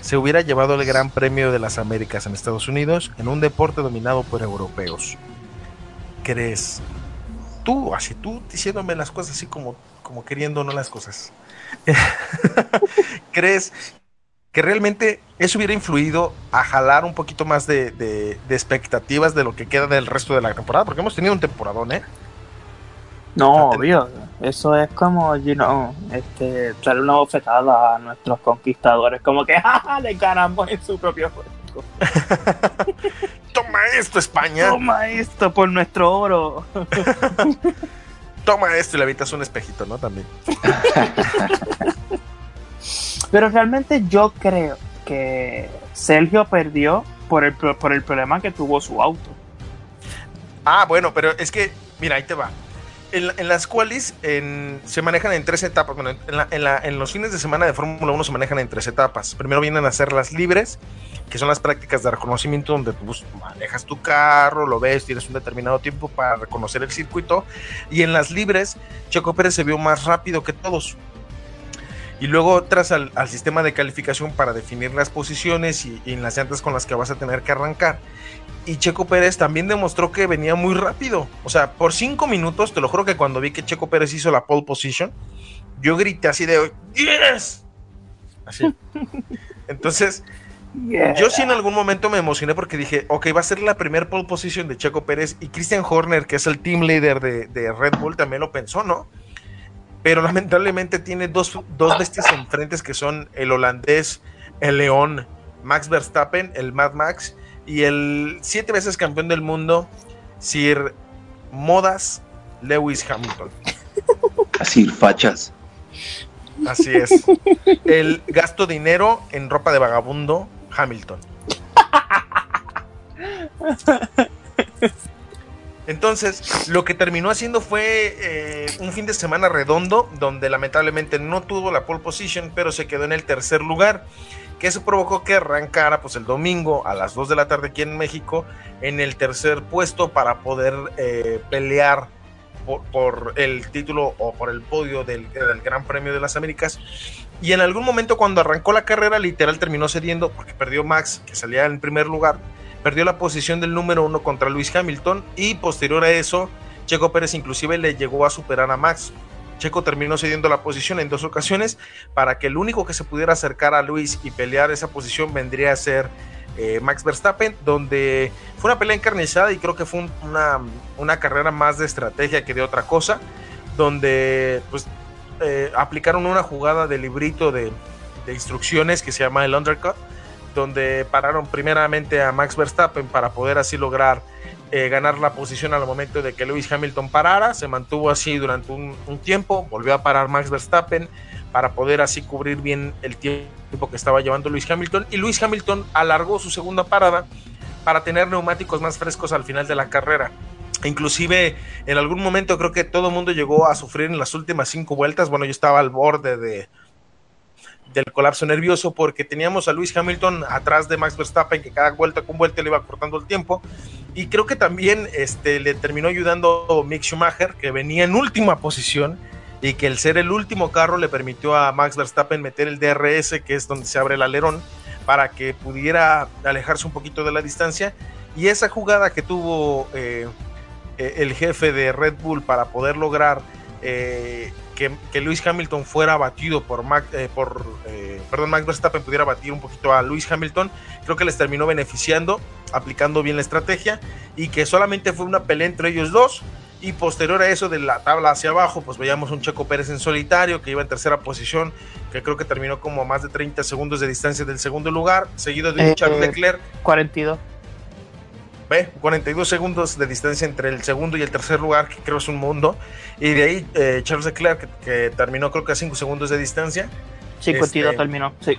se hubiera llevado el Gran Premio de las Américas en Estados Unidos en un deporte dominado por europeos. ¿Crees? Tú, así tú diciéndome las cosas así como, como queriendo no las cosas. ¿Crees que realmente eso hubiera influido a jalar un poquito más de, expectativas de lo que queda del resto de la temporada, porque hemos tenido un temporadón, ¿eh? No, obvio, eso es como, you know, este, darle una bofetada a nuestros conquistadores, como que, ¡ja, le ganamos en su propio juego. Toma esto, España. Toma esto por nuestro oro. Toma esto y le evitas un espejito, ¿no? También. Pero realmente yo creo que Sergio perdió por el, por el problema que tuvo su auto. Ah, bueno, pero es que, mira, ahí te va. En, las cuales se manejan en tres etapas. Bueno, en, los fines de semana de Fórmula 1 se manejan en tres etapas. Primero vienen a ser las libres, que son las prácticas de reconocimiento donde tú manejas tu carro, lo ves, tienes un determinado tiempo para reconocer el circuito. Y en las libres, Checo Pérez se vio más rápido que todos y luego tras al, sistema de calificación para definir las posiciones y, en las llantas con las que vas a tener que arrancar. Y Checo Pérez también demostró que venía muy rápido. O sea, por cinco minutos, te lo juro que cuando vi que Checo Pérez hizo la pole position, yo grité así de ¡Yes! Así. Entonces, yo sí en algún momento me emocioné porque dije, ok, va a ser la primera pole position de Checo Pérez y Christian Horner, que es el team leader de, de Red Bull, también lo pensó, ¿no? Pero lamentablemente tiene dos, dos bestias enfrentes que son el holandés, el león, Max Verstappen, el Mad Max, y el siete veces campeón del mundo, Sir Modas Lewis Hamilton. Sir Fachas. Así es. El gasto dinero en ropa de vagabundo, Hamilton. Entonces, lo que terminó haciendo fue eh, un fin de semana redondo, donde lamentablemente no tuvo la pole position, pero se quedó en el tercer lugar, que eso provocó que arrancara pues, el domingo a las 2 de la tarde aquí en México en el tercer puesto para poder eh, pelear por, el título o por el podio del, del, Gran Premio de las Américas. Y en algún momento cuando arrancó la carrera, literal terminó cediendo porque perdió Max, que salía en primer lugar perdió la posición del número uno contra Luis Hamilton y posterior a eso, Checo Pérez inclusive le llegó a superar a Max. Checo terminó cediendo la posición en dos ocasiones para que el único que se pudiera acercar a Luis y pelear esa posición vendría a ser eh, Max Verstappen, donde fue una pelea encarnizada y creo que fue una, una, carrera más de estrategia que de otra cosa, donde pues eh, aplicaron una jugada de librito de, de instrucciones que se llama el undercut, donde pararon primeramente a Max Verstappen para poder así lograr eh, ganar la posición al momento de que Lewis Hamilton parara, se mantuvo así durante un, tiempo, volvió a parar Max Verstappen para poder así cubrir bien el tiempo que estaba llevando Lewis Hamilton y Lewis Hamilton alargó su segunda parada para tener neumáticos más frescos al final de la carrera. Inclusive en algún momento creo que todo el mundo llegó a sufrir en las últimas cinco vueltas. Bueno, yo estaba al borde de, del colapso nervioso porque teníamos a Luis Hamilton atrás de Max Verstappen que cada vuelta con vuelta le iba cortando el tiempo. Y creo que también este, le terminó ayudando Mick Schumacher que venía en última posición y que el ser el último carro le permitió a Max Verstappen meter el DRS que es donde se abre el alerón para que pudiera alejarse un poquito de la distancia. Y esa jugada que tuvo eh, eh, el jefe de Red Bull para poder lograr eh, que, que Lewis Hamilton fuera batido por, Max, eh, por eh, perdón, Max Verstappen pudiera batir un poquito a Lewis Hamilton, creo que les terminó beneficiando, aplicando bien la estrategia y que solamente fue una pelea entre ellos dos. Y posterior a eso, de la tabla hacia abajo, pues veíamos un Checo Pérez en solitario que iba en tercera posición, que creo que terminó como a más de 30 segundos de distancia del segundo lugar, seguido de Charles Leclerc. 42. Ve, 42 segundos de distancia entre el segundo y el tercer lugar, que creo es un mundo. Y de ahí eh, Charles Leclerc, que, terminó creo que a 5 segundos de distancia. 52 este, terminó, sí.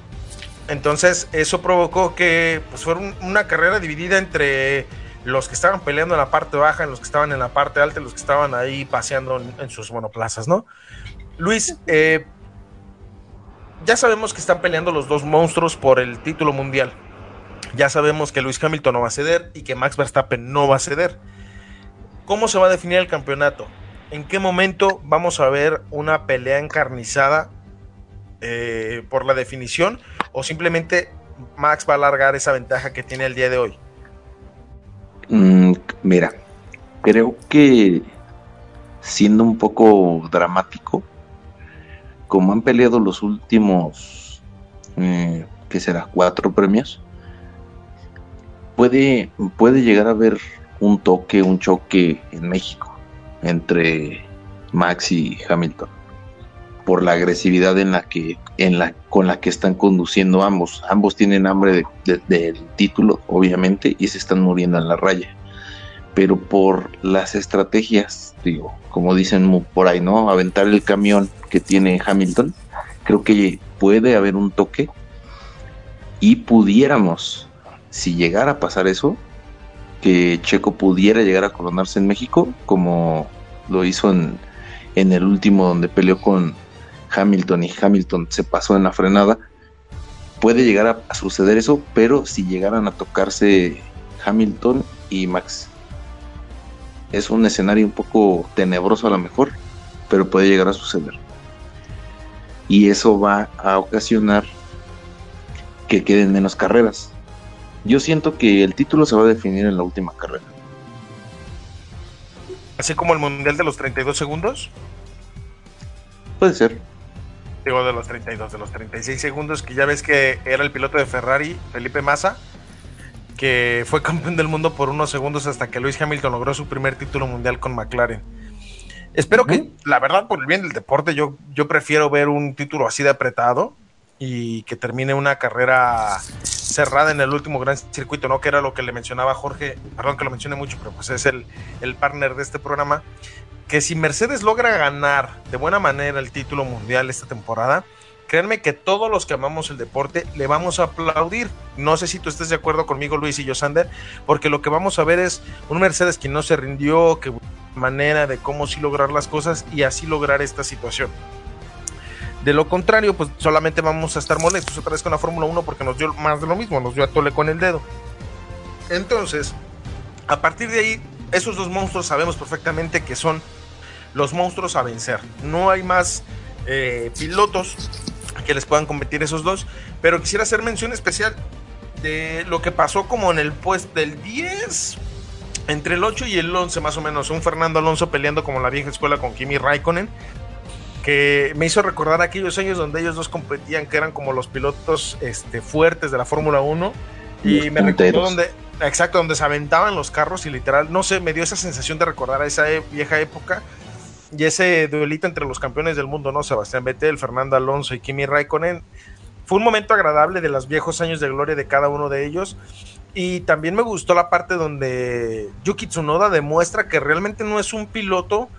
Entonces, eso provocó que pues, fuera una carrera dividida entre los que estaban peleando en la parte baja, en los que estaban en la parte alta, y los que estaban ahí paseando en, sus monoplazas, ¿no? Luis, eh, ya sabemos que están peleando los dos monstruos por el título mundial. Ya sabemos que Luis Hamilton no va a ceder y que Max Verstappen no va a ceder. ¿Cómo se va a definir el campeonato? ¿En qué momento vamos a ver una pelea encarnizada eh, por la definición? ¿O simplemente Max va a alargar esa ventaja que tiene el día de hoy? Mm, mira, creo que siendo un poco dramático, como han peleado los últimos, eh, ¿qué será? Cuatro premios puede, puede llegar a haber un toque, un choque en México entre Max y Hamilton por la agresividad en la que en la con la que están conduciendo ambos. Ambos tienen hambre del título obviamente y se están muriendo en la raya. Pero por las estrategias digo como dicen por ahí no aventar el camión que tiene Hamilton creo que puede haber un toque y pudiéramos si llegara a pasar eso, que Checo pudiera llegar a coronarse en México, como lo hizo en, en el último donde peleó con Hamilton y Hamilton se pasó en la frenada, puede llegar a, suceder eso, pero si llegaran a tocarse Hamilton y Max. Es un escenario un poco tenebroso a lo mejor, pero puede llegar a suceder. Y eso va a ocasionar que queden menos carreras. Yo siento que el título se va a definir en la última carrera. Así como el Mundial de los 32 segundos. Puede ser. Digo, de los 32, de los 36 segundos, que ya ves que era el piloto de Ferrari, Felipe Massa, que fue campeón del mundo por unos segundos hasta que Luis Hamilton logró su primer título mundial con McLaren. Espero que, la verdad, por el bien del deporte, yo, yo prefiero ver un título así de apretado y que termine una carrera cerrada en el último gran circuito, ¿no? Que era lo que le mencionaba Jorge, perdón que lo mencione mucho, pero pues es el, el partner de este programa, que si Mercedes logra ganar de buena manera el título mundial esta temporada, créanme que todos los que amamos el deporte le vamos a aplaudir. No sé si tú estés de acuerdo conmigo, Luis y yo, Sander, porque lo que vamos a ver es un Mercedes que no se rindió, que manera de cómo sí lograr las cosas y así lograr esta situación. De lo contrario, pues solamente vamos a estar molestos otra vez con la Fórmula 1 porque nos dio más de lo mismo, nos dio a tole con el dedo. Entonces, a partir de ahí, esos dos monstruos sabemos perfectamente que son los monstruos a vencer. No hay más eh, pilotos que les puedan competir esos dos. Pero quisiera hacer mención especial de lo que pasó como en el puesto del 10, entre el 8 y el 11 más o menos. Un Fernando Alonso peleando como la vieja escuela con Kimi Raikkonen. Que me hizo recordar aquellos años donde ellos dos competían, que eran como los pilotos este, fuertes de la Fórmula 1. Y me recordó donde, exacto, donde se aventaban los carros y literal, no sé, me dio esa sensación de recordar a esa e, vieja época y ese duelito entre los campeones del mundo, ¿no? Sebastián Vettel, Fernando Alonso y Kimi Raikkonen. Fue un momento agradable de los viejos años de gloria de cada uno de ellos. Y también me gustó la parte donde Yuki Tsunoda demuestra que realmente no es un piloto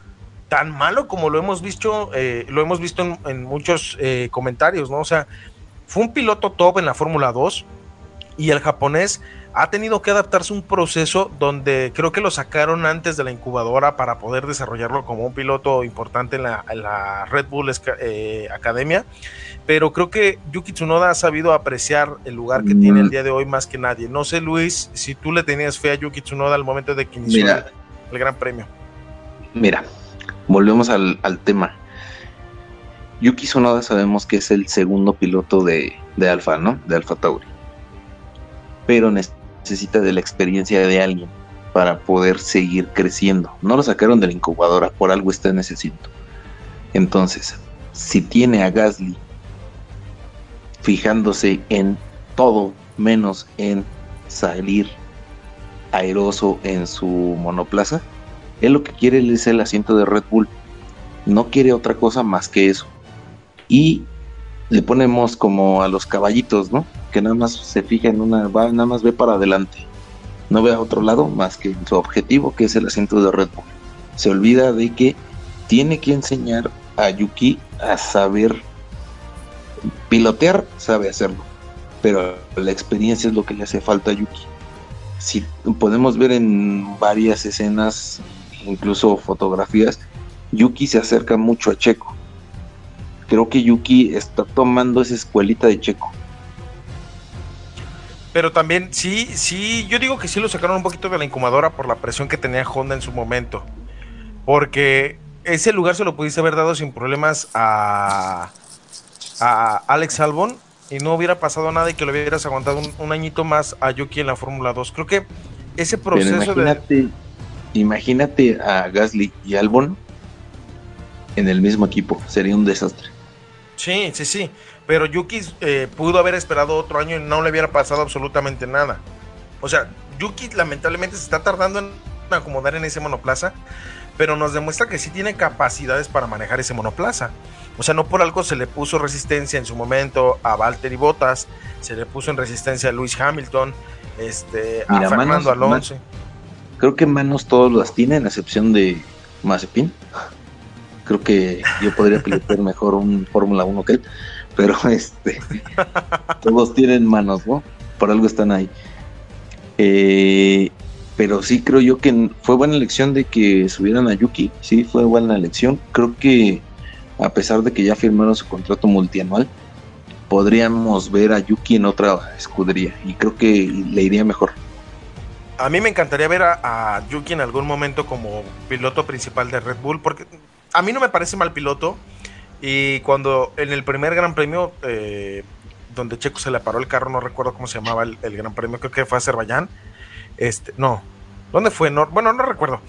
tan malo como lo hemos visto, eh, lo hemos visto en, muchos eh, comentarios, ¿no? O sea, fue un piloto top en la Fórmula 2 y el japonés ha tenido que adaptarse a un proceso donde creo que lo sacaron antes de la incubadora para poder desarrollarlo como un piloto importante en la, Red Bull eh, Academia. Pero creo que Yuki Tsunoda ha sabido apreciar el lugar que tiene el día de hoy más que nadie. No sé, Luis, si tú le tenías fe a Yuki Tsunoda al momento de que inició el, Gran Premio. Mira, volvemos al, tema. Yuki Tsunoda sabemos que es el segundo piloto de, de Alfa, ¿no? De Alfa Tauri. Pero necesita de la experiencia de alguien para poder seguir creciendo. No lo sacaron de la incubadora, por algo está en ese Entonces, si tiene a Gasly fijándose en todo menos en salir airoso en su monoplaza, él lo que quiere es el asiento de Red Bull. No quiere otra cosa más que eso. Y le ponemos como a los caballitos, ¿no? Que nada más se fija en una, va, nada más ve para adelante. No ve a otro lado más que su objetivo, que es el asiento de Red Bull. Se olvida de que tiene que enseñar a Yuki a saber pilotear, sabe hacerlo. Pero la experiencia es lo que le hace falta a Yuki. Si podemos ver en varias escenas, incluso fotografías, Yuki se acerca mucho a Checo creo que Yuki está tomando esa escuelita de Checo. Pero también, sí, sí, yo digo que sí lo sacaron un poquito de la incubadora por la presión que tenía Honda en su momento. Porque ese lugar se lo pudiese haber dado sin problemas a, a Alex Albon y no hubiera pasado nada y que lo hubieras aguantado un, añito más a Yuki en la Fórmula 2. Creo que ese proceso de... Imagínate a Gasly y Albon en el mismo equipo, sería un desastre. Sí, sí, sí. Pero Yuki eh, pudo haber esperado otro año y no le hubiera pasado absolutamente nada. O sea, Yuki lamentablemente se está tardando en acomodar en ese monoplaza, pero nos demuestra que sí tiene capacidades para manejar ese monoplaza. O sea, no por algo se le puso resistencia en su momento a Valtteri Bottas, se le puso en resistencia a Luis Hamilton, este, a Fernando Alonso. Creo que manos todos las tienen, a excepción de Mazepin creo que yo podría pilotar mejor un Fórmula 1 que él, pero este, todos tienen manos, ¿no? Por algo están ahí. Eh, pero sí creo yo que fue buena elección de que subieran a Yuki, sí, fue buena elección. Creo que a pesar de que ya firmaron su contrato multianual, podríamos ver a Yuki en otra escudería y creo que le iría mejor. A mí me encantaría ver a, a Yuki en algún momento como piloto principal de Red Bull, porque a mí no me parece mal piloto. Y cuando en el primer Gran Premio, eh, donde Checo se le paró el carro, no recuerdo cómo se llamaba el, Gran Premio, creo que fue Azerbaiyán. Este, no, ¿dónde fue? bueno, no recuerdo.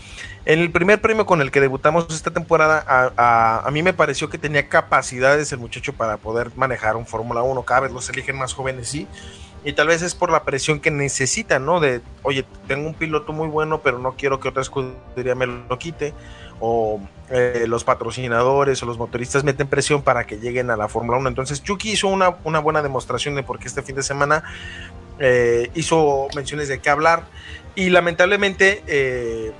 En el primer premio con el que debutamos esta temporada, a, a, mí me pareció que tenía capacidades el muchacho para poder manejar un Fórmula 1. Cada vez los eligen más jóvenes, sí. Tal vez es por la presión que necesitan, ¿no? De, oye, tengo un piloto muy bueno, pero no quiero que otra escudería me lo quite o eh, los patrocinadores o los motoristas meten presión para que lleguen a la Fórmula 1. Entonces Chucky hizo una, buena demostración de por qué este fin de semana eh, hizo menciones de qué hablar y lamentablemente eh,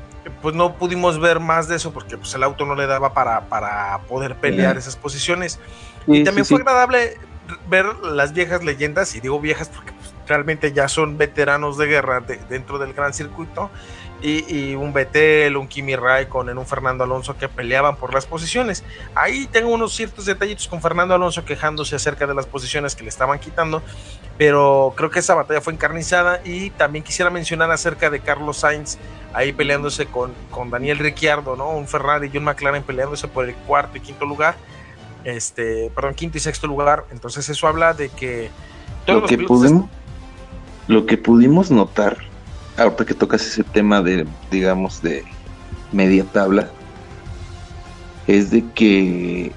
pues no pudimos ver más de eso porque pues, el auto no le daba para, para poder pelear esas posiciones. y también fue agradable ver las viejas leyendas, y digo viejas porque pues, realmente ya son veteranos de guerra dentro del gran circuito, y, un Betel, un Kimi Raikkonen, un Fernando Alonso que peleaban por las posiciones. Ahí tengo unos ciertos detallitos con Fernando Alonso quejándose acerca de las posiciones que le estaban quitando, pero creo que esa batalla fue encarnizada y también quisiera mencionar acerca de Carlos Sainz ahí peleándose con, con Daniel Ricciardo, ¿no? Un Ferrari y un McLaren peleándose por el cuarto y quinto lugar, este, perdón, quinto y sexto lugar. Entonces eso habla de que lo que pudimos, lo que pudimos notar ahorita que tocas ese tema de, digamos, de media tabla, es de que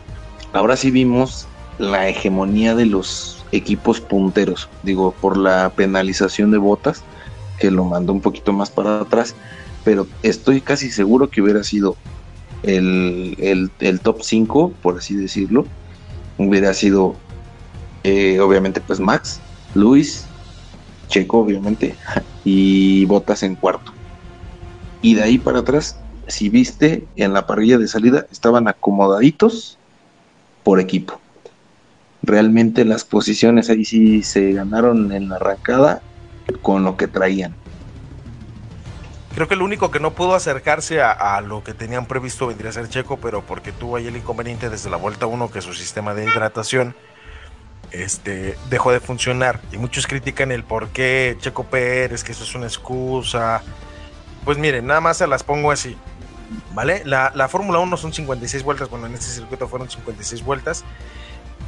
ahora sí vimos la hegemonía de los equipos punteros, digo, por la penalización de botas, que lo mandó un poquito más para atrás, pero estoy casi seguro que hubiera sido el, el, top 5, por así decirlo, hubiera sido eh, obviamente pues Max, Luis, Checo obviamente, y Botas en cuarto. Y de ahí para atrás, si viste en la parrilla de salida, estaban acomodaditos por equipo. Realmente las posiciones ahí sí se ganaron en la arrancada con lo que traían. Creo que el único que no pudo acercarse a, lo que tenían previsto vendría a ser Checo, pero porque tuvo ahí el inconveniente desde la vuelta 1 que su sistema de hidratación este, dejó de funcionar. Y muchos critican el por qué Checo Pérez, que eso es una excusa. Pues miren, nada más se las pongo así. ¿Vale? La, la Fórmula 1 son 56 vueltas, bueno, en este circuito fueron 56 vueltas.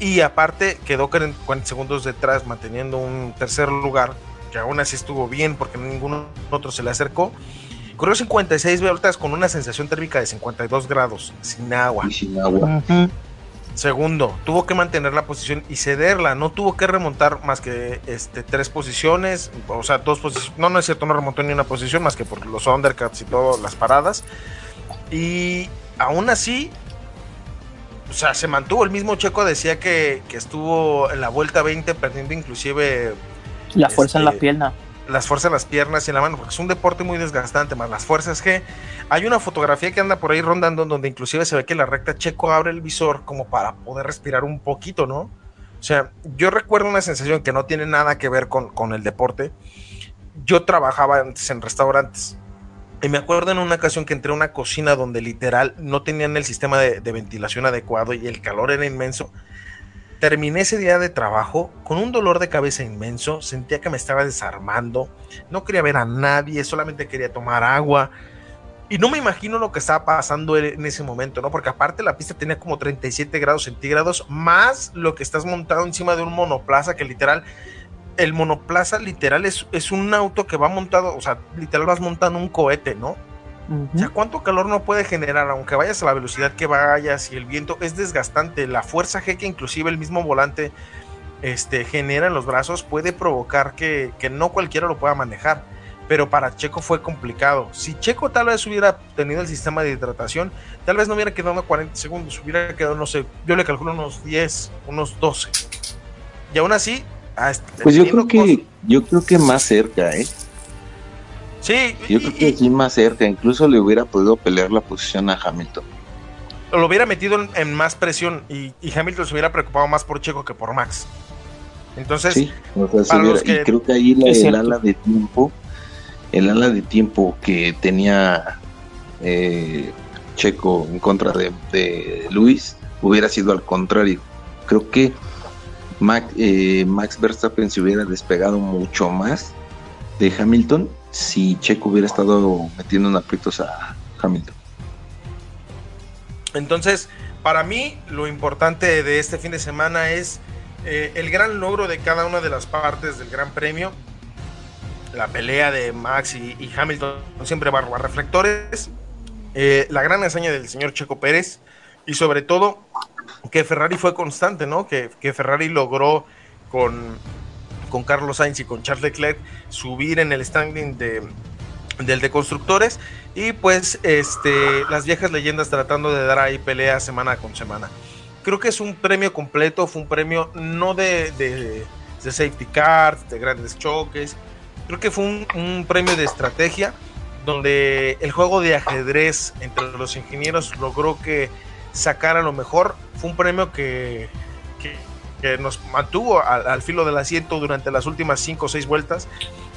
Y aparte quedó 40 segundos detrás, manteniendo un tercer lugar, que aún así estuvo bien porque ninguno otro se le acercó. Corrió 56 vueltas con una sensación térmica de 52 grados, sin agua. Y sin agua. Segundo, tuvo que mantener la posición y cederla, no tuvo que remontar más que este, tres posiciones, o sea, dos posiciones, no, no es cierto, no remontó ni una posición más que por los undercuts y todas las paradas. Y aún así, o sea, se mantuvo, el mismo Checo decía que, estuvo en la vuelta 20 perdiendo inclusive... La fuerza en la este, pierna las fuerzas en las piernas y en la mano, porque es un deporte muy desgastante, más las fuerzas que hay una fotografía que anda por ahí rondando donde inclusive se ve que la recta Checo abre el visor como para poder respirar un poquito, ¿no? O sea, yo recuerdo una sensación que no tiene nada que ver con, con el deporte. Yo trabajaba antes en restaurantes y me acuerdo en una ocasión que entré a una cocina donde literal no tenían el sistema de, de ventilación adecuado y el calor era inmenso Terminé ese día de trabajo con un dolor de cabeza inmenso, sentía que me estaba desarmando, no quería ver a nadie, solamente quería tomar agua. Y no me imagino lo que estaba pasando en ese momento, ¿no? Porque aparte la pista tenía como 37 grados centígrados, más lo que estás montado encima de un monoplaza que literal, el monoplaza literal es, es un auto que va montado, o sea, literal vas montando un cohete, ¿no? O sea, ¿cuánto calor no puede generar? Aunque vayas a la velocidad que vayas y el viento es desgastante. La fuerza G que inclusive el mismo volante este, genera en los brazos puede provocar que, no cualquiera lo pueda manejar. Pero para Checo fue complicado. Si Checo tal vez hubiera tenido el sistema de hidratación, tal vez no hubiera quedado 40 segundos, hubiera quedado, no sé, yo le calculo unos 10, unos 12. Y aún así... Pues yo creo que, yo creo que más cerca, ¿eh? Sí. Yo creo que aquí más cerca, incluso le hubiera podido pelear la posición a Hamilton. Lo hubiera metido en, más presión y, Hamilton se hubiera preocupado más por Checo que por Max. Entonces, sí, y creo que ahí el ala de tiempo, el ala de tiempo que tenía eh, Checo en contra de, Luis hubiera sido al contrario. Creo que Max, eh, Max Verstappen se hubiera despegado mucho más de Hamilton si Checo hubiera estado metiendo en aprietos a Hamilton. Entonces, para mí, lo importante de este fin de semana es eh, el gran logro de cada una de las partes del Gran Premio. La pelea de Max y, Hamilton siempre va a reflectores. Eh, la gran hazaña del señor Checo Pérez. Y sobre todo, que Ferrari fue constante, ¿no? Que Ferrari logró con con Carlos Sainz y con Charles Leclerc subir en el standing de, del de constructores y pues este las viejas leyendas tratando de dar ahí pelea semana con semana. Creo que es un premio completo, fue un premio no de, de, safety cars, de grandes choques, creo que fue un, premio de estrategia donde el juego de ajedrez entre los ingenieros logró que sacara lo mejor. Fue un premio que, nos mantuvo al, filo del asiento durante las últimas cinco o seis vueltas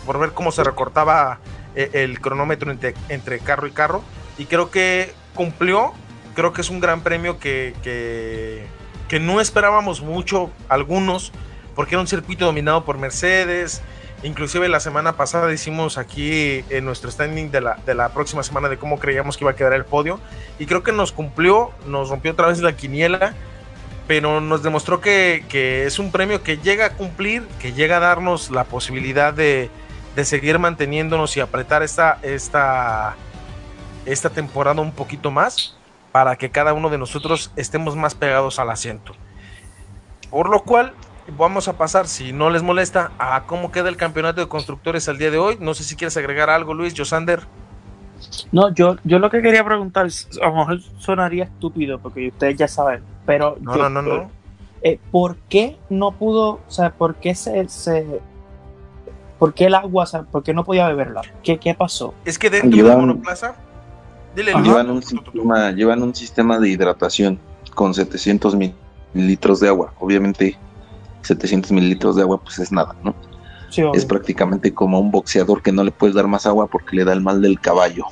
por ver cómo se recortaba eh, el cronómetro entre, entre carro y carro. Y creo que cumplió. Creo que es un gran premio que, que no esperábamos mucho algunos, porque era un circuito dominado por Mercedes. Inclusive la semana pasada hicimos aquí en nuestro standing de la, de la próxima semana de cómo creíamos que iba a quedar el podio. Y creo que nos cumplió, nos rompió otra vez la quiniela, pero nos demostró que, es un premio que llega a cumplir, que llega a darnos la posibilidad de, de seguir manteniéndonos y apretar esta, esta, esta temporada un poquito más para que cada uno de nosotros estemos más pegados al asiento. Por lo cual, vamos a pasar, si no les molesta, a cómo queda el campeonato de constructores al día de hoy. No sé si quieres agregar algo, Luis, Josander. No, yo, yo lo que quería preguntar, a lo mejor sonaría estúpido, porque ustedes ya saben, pero... No, no, no, no. Eh, ¿Por qué no pudo, o sea, por qué se... se ¿Por qué el agua, o sea, por qué no podía beberla? ¿Qué, qué pasó? Es que dentro de la monoplaza llevan, un sistema, llevan un sistema de hidratación con 700 mililitros de agua. Obviamente 700 mililitros de agua pues es nada, ¿no? es prácticamente como un boxeador que no le puedes dar más agua porque le da el mal del caballo.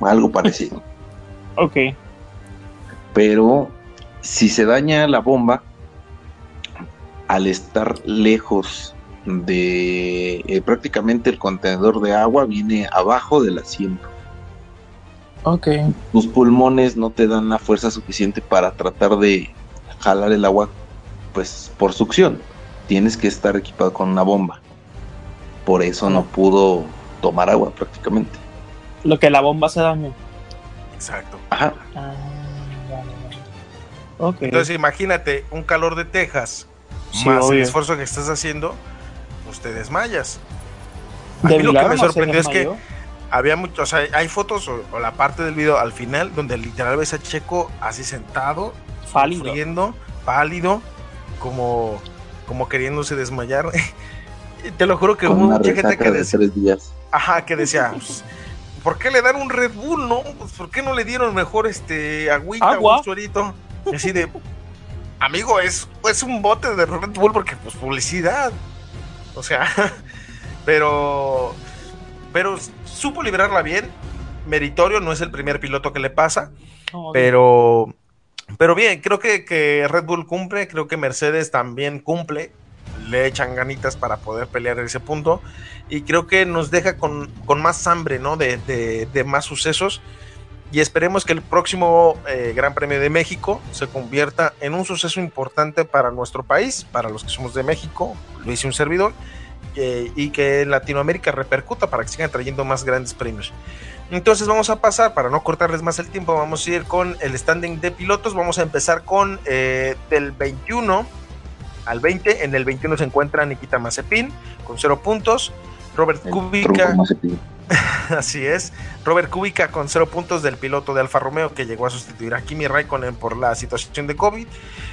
Algo parecido. ok. Pero si se daña la bomba, al estar lejos de eh, prácticamente el contenedor de agua viene abajo del asiento. Ok. Tus pulmones no te dan la fuerza suficiente para tratar de jalar el agua, pues por succión. Tienes que estar equipado con una bomba. Por eso no pudo tomar agua prácticamente. Lo que la bomba se dañó. Exacto. Ajá. Ah, Entonces imagínate un calor de Texas más el esfuerzo que estás haciendo, pues te desmayas. A mí lo que me sorprendió es que había mucho, o sea, hay fotos o, la parte del video al final donde literal ves a Checo así sentado, pálido, pálido, como, como queriéndose desmayar. Te lo juro que hubo mucha gente que decía, ajá, que decía, pues, ¿por qué le dan un Red Bull, no? Pues, ¿Por qué no le dieron mejor este agüita Agua. un suerito? Así de, amigo, es, es un bote de Red Bull porque pues publicidad. O sea, pero pero supo liberarla bien. Meritorio, no es el primer piloto que le pasa, pero, pero bien, creo que, que, Red Bull cumple, creo que Mercedes también cumple, le echan ganitas para poder pelear en ese punto y creo que nos deja con, con más hambre, ¿no? De, de, más sucesos y esperemos que el próximo eh, Gran Premio de México se convierta en un suceso importante para nuestro país, para los que somos de México, lo hice un servidor, y que Latinoamérica repercuta para que sigan trayendo más grandes premios. Entonces vamos a pasar, para no cortarles más el tiempo, vamos a ir con el standing de pilotos. Vamos a empezar con eh, del 21 al 20. En el 21 se encuentra Nikita Mazepin con 0 puntos. Robert Kubica. Así es. Robert Kubica con 0 puntos del piloto de Alfa Romeo que llegó a sustituir a Kimi Raikkonen por la situación de COVID.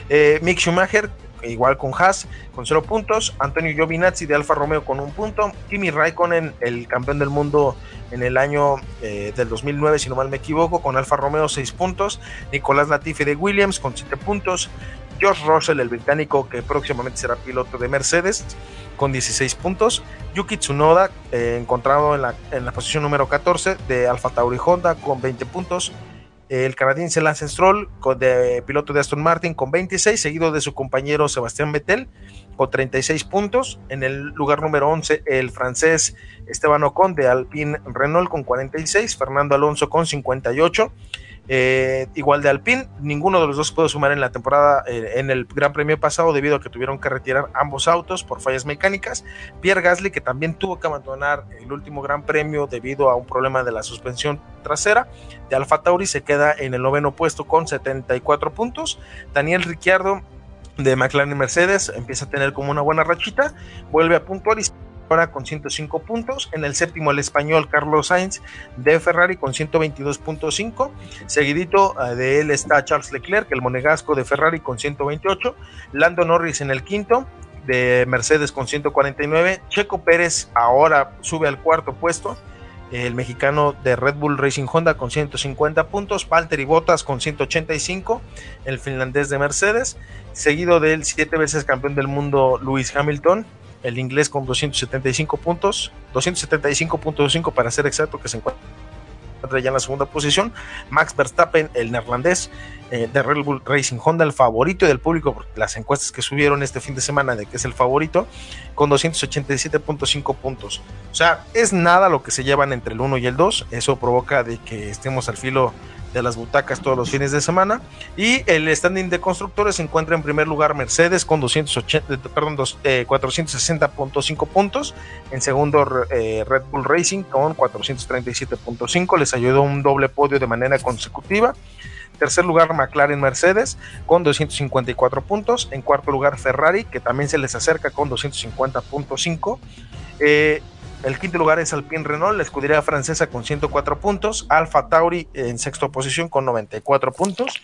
Eh, Mick Schumacher igual con Haas con cero puntos, Antonio Giovinazzi de Alfa Romeo con un punto, Kimi Raikkonen, el campeón del mundo en el año eh, del 2009, si no mal me equivoco, con Alfa Romeo seis puntos, Nicolás Latifi de Williams con siete puntos, George Russell, el británico que próximamente será piloto de Mercedes, con 16 puntos. Yuki Tsunoda, eh, encontrado en la, en la posición número 14 de Alfa Tauri Honda, con 20 puntos el canadiense Lance Stroll, de piloto de Aston Martin, con 26, seguido de su compañero Sebastián Vettel, con 36 puntos. En el lugar número 11, el francés Esteban Ocon, de Alpine Renault, con 46, Fernando Alonso, con 58. Eh, igual de Alpine, ninguno de los dos pudo sumar en la temporada eh, en el Gran Premio pasado debido a que tuvieron que retirar ambos autos por fallas mecánicas. Pierre Gasly, que también tuvo que abandonar el último Gran Premio debido a un problema de la suspensión trasera de Alfa Tauri, se queda en el noveno puesto con 74 puntos. Daniel Ricciardo de McLaren Mercedes empieza a tener como una buena rachita, vuelve a puntualizar ahora con 105 puntos. En el séptimo el español Carlos Sainz de Ferrari con 122.5. Seguidito eh, de él está Charles Leclerc, el monegasco de Ferrari con 128. Lando Norris en el quinto de Mercedes con 149. Checo Pérez ahora sube al cuarto puesto el mexicano de Red Bull Racing Honda con 150 puntos, y Bottas con 185, el finlandés de Mercedes, seguido del siete veces campeón del mundo Lewis Hamilton, el inglés con 275 puntos, 275.5 para ser exacto, que se encuentra ya en la segunda posición. Max Verstappen, el neerlandés eh, de Red Bull Racing Honda, el favorito del público, porque las encuestas que subieron este fin de semana de que es el favorito, con 287.5 puntos. O sea, es nada lo que se llevan entre el 1 y el 2. Eso provoca de que estemos al filo de las butacas todos los fines de semana. Y el standing de constructores se encuentra en primer lugar Mercedes con 280, perdón, 460.5 eh, puntos. En segundo eh, Red Bull Racing con 437.5. Les ayudó un doble podio de manera consecutiva. Tercer lugar McLaren Mercedes con 254 puntos. En cuarto lugar Ferrari que también se les acerca con 250.5. Eh, el quinto lugar es Alpine Renault, la escudería francesa con 104 puntos. Alfa Tauri en sexta posición con 94 puntos.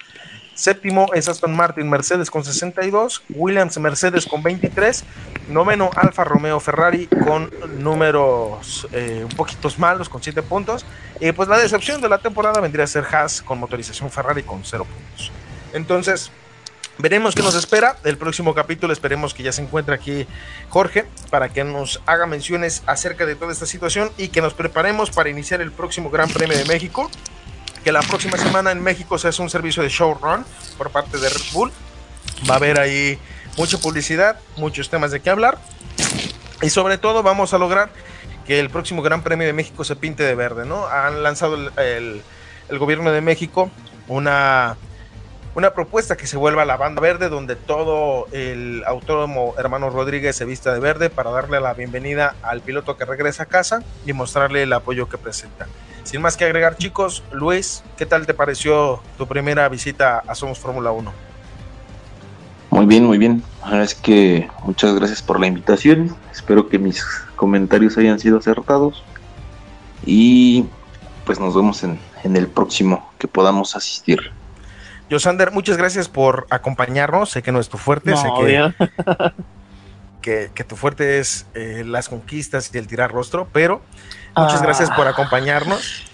Séptimo es Aston Martin Mercedes con 62. Williams Mercedes con 23. Noveno Alfa Romeo Ferrari con números eh, un poquitos malos con 7 puntos. Y pues la decepción de la temporada vendría a ser Haas con motorización Ferrari con 0 puntos. Entonces, Veremos qué nos espera. El próximo capítulo esperemos que ya se encuentre aquí Jorge para que nos haga menciones acerca de toda esta situación y que nos preparemos para iniciar el próximo Gran Premio de México. Que la próxima semana en México se hace un servicio de showrun por parte de Red Bull. Va a haber ahí mucha publicidad, muchos temas de qué hablar. Y sobre todo vamos a lograr que el próximo Gran Premio de México se pinte de verde, ¿no? Han lanzado el, el gobierno de México una una propuesta que se vuelva la banda verde, donde todo el autónomo hermano Rodríguez se vista de verde para darle la bienvenida al piloto que regresa a casa y mostrarle el apoyo que presenta. Sin más que agregar, chicos, Luis, ¿qué tal te pareció tu primera visita a Somos Fórmula 1? Muy bien, muy bien. Es que muchas gracias por la invitación. Espero que mis comentarios hayan sido acertados. Y pues nos vemos en, en el próximo que podamos asistir. Yosander, muchas gracias por acompañarnos. Sé que no es tu fuerte, sé que, que, tu fuerte es eh, las conquistas y el tirar rostro, pero muchas gracias por ah. acompañarnos.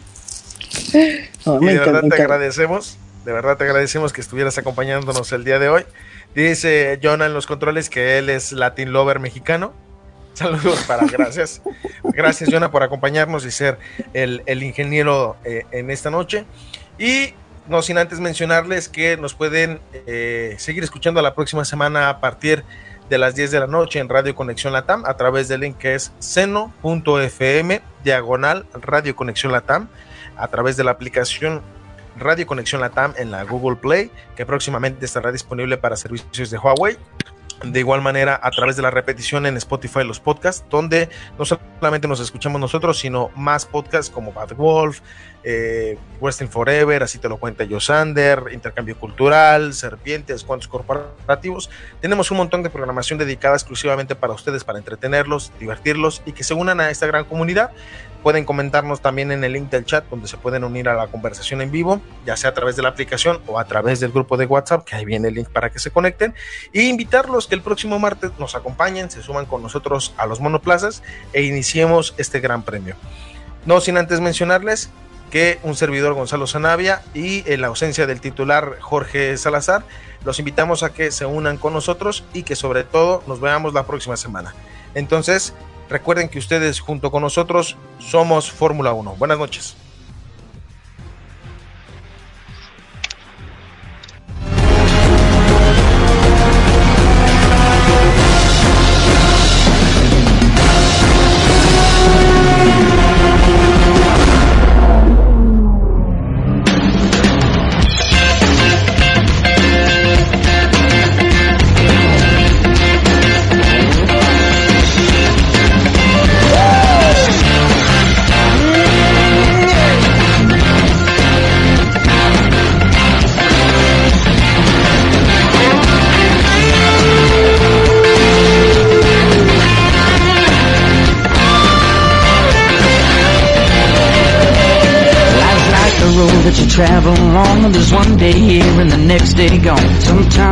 y de verdad te agradecemos, de verdad te agradecemos que estuvieras acompañándonos el día de hoy. Dice Jonah en los controles que él es Latin Lover mexicano. Saludos para, gracias. Gracias, Jonah, por acompañarnos y ser el, ingeniero eh, en esta noche. Y no sin antes mencionarles que nos pueden eh, seguir escuchando la próxima semana a partir de las 10 de la noche en Radio Conexión Latam a través del link que es seno.fm diagonal Radio Conexión Latam a través de la aplicación Radio Conexión Latam en la Google Play que próximamente estará disponible para servicios de Huawei de igual manera, a través de la repetición en Spotify, los podcasts, donde no solamente nos escuchamos nosotros, sino más podcasts como Bad Wolf, eh, Western Forever, así te lo cuenta Yosander, Intercambio Cultural, Serpientes, Cuantos Corporativos. Tenemos un montón de programación dedicada exclusivamente para ustedes, para entretenerlos, divertirlos y que se unan a esta gran comunidad. Pueden comentarnos también en el link del chat donde se pueden unir a la conversación en vivo, ya sea a través de la aplicación o a través del grupo de WhatsApp, que ahí viene el link para que se conecten. E invitarlos que el próximo martes nos acompañen, se suman con nosotros a los monoplazas e iniciemos este gran premio. No sin antes mencionarles que un servidor Gonzalo Zanavia y en la ausencia del titular Jorge Salazar, los invitamos a que se unan con nosotros y que sobre todo nos veamos la próxima semana. Entonces, Recuerden que ustedes junto con nosotros somos Fórmula 1. Buenas noches.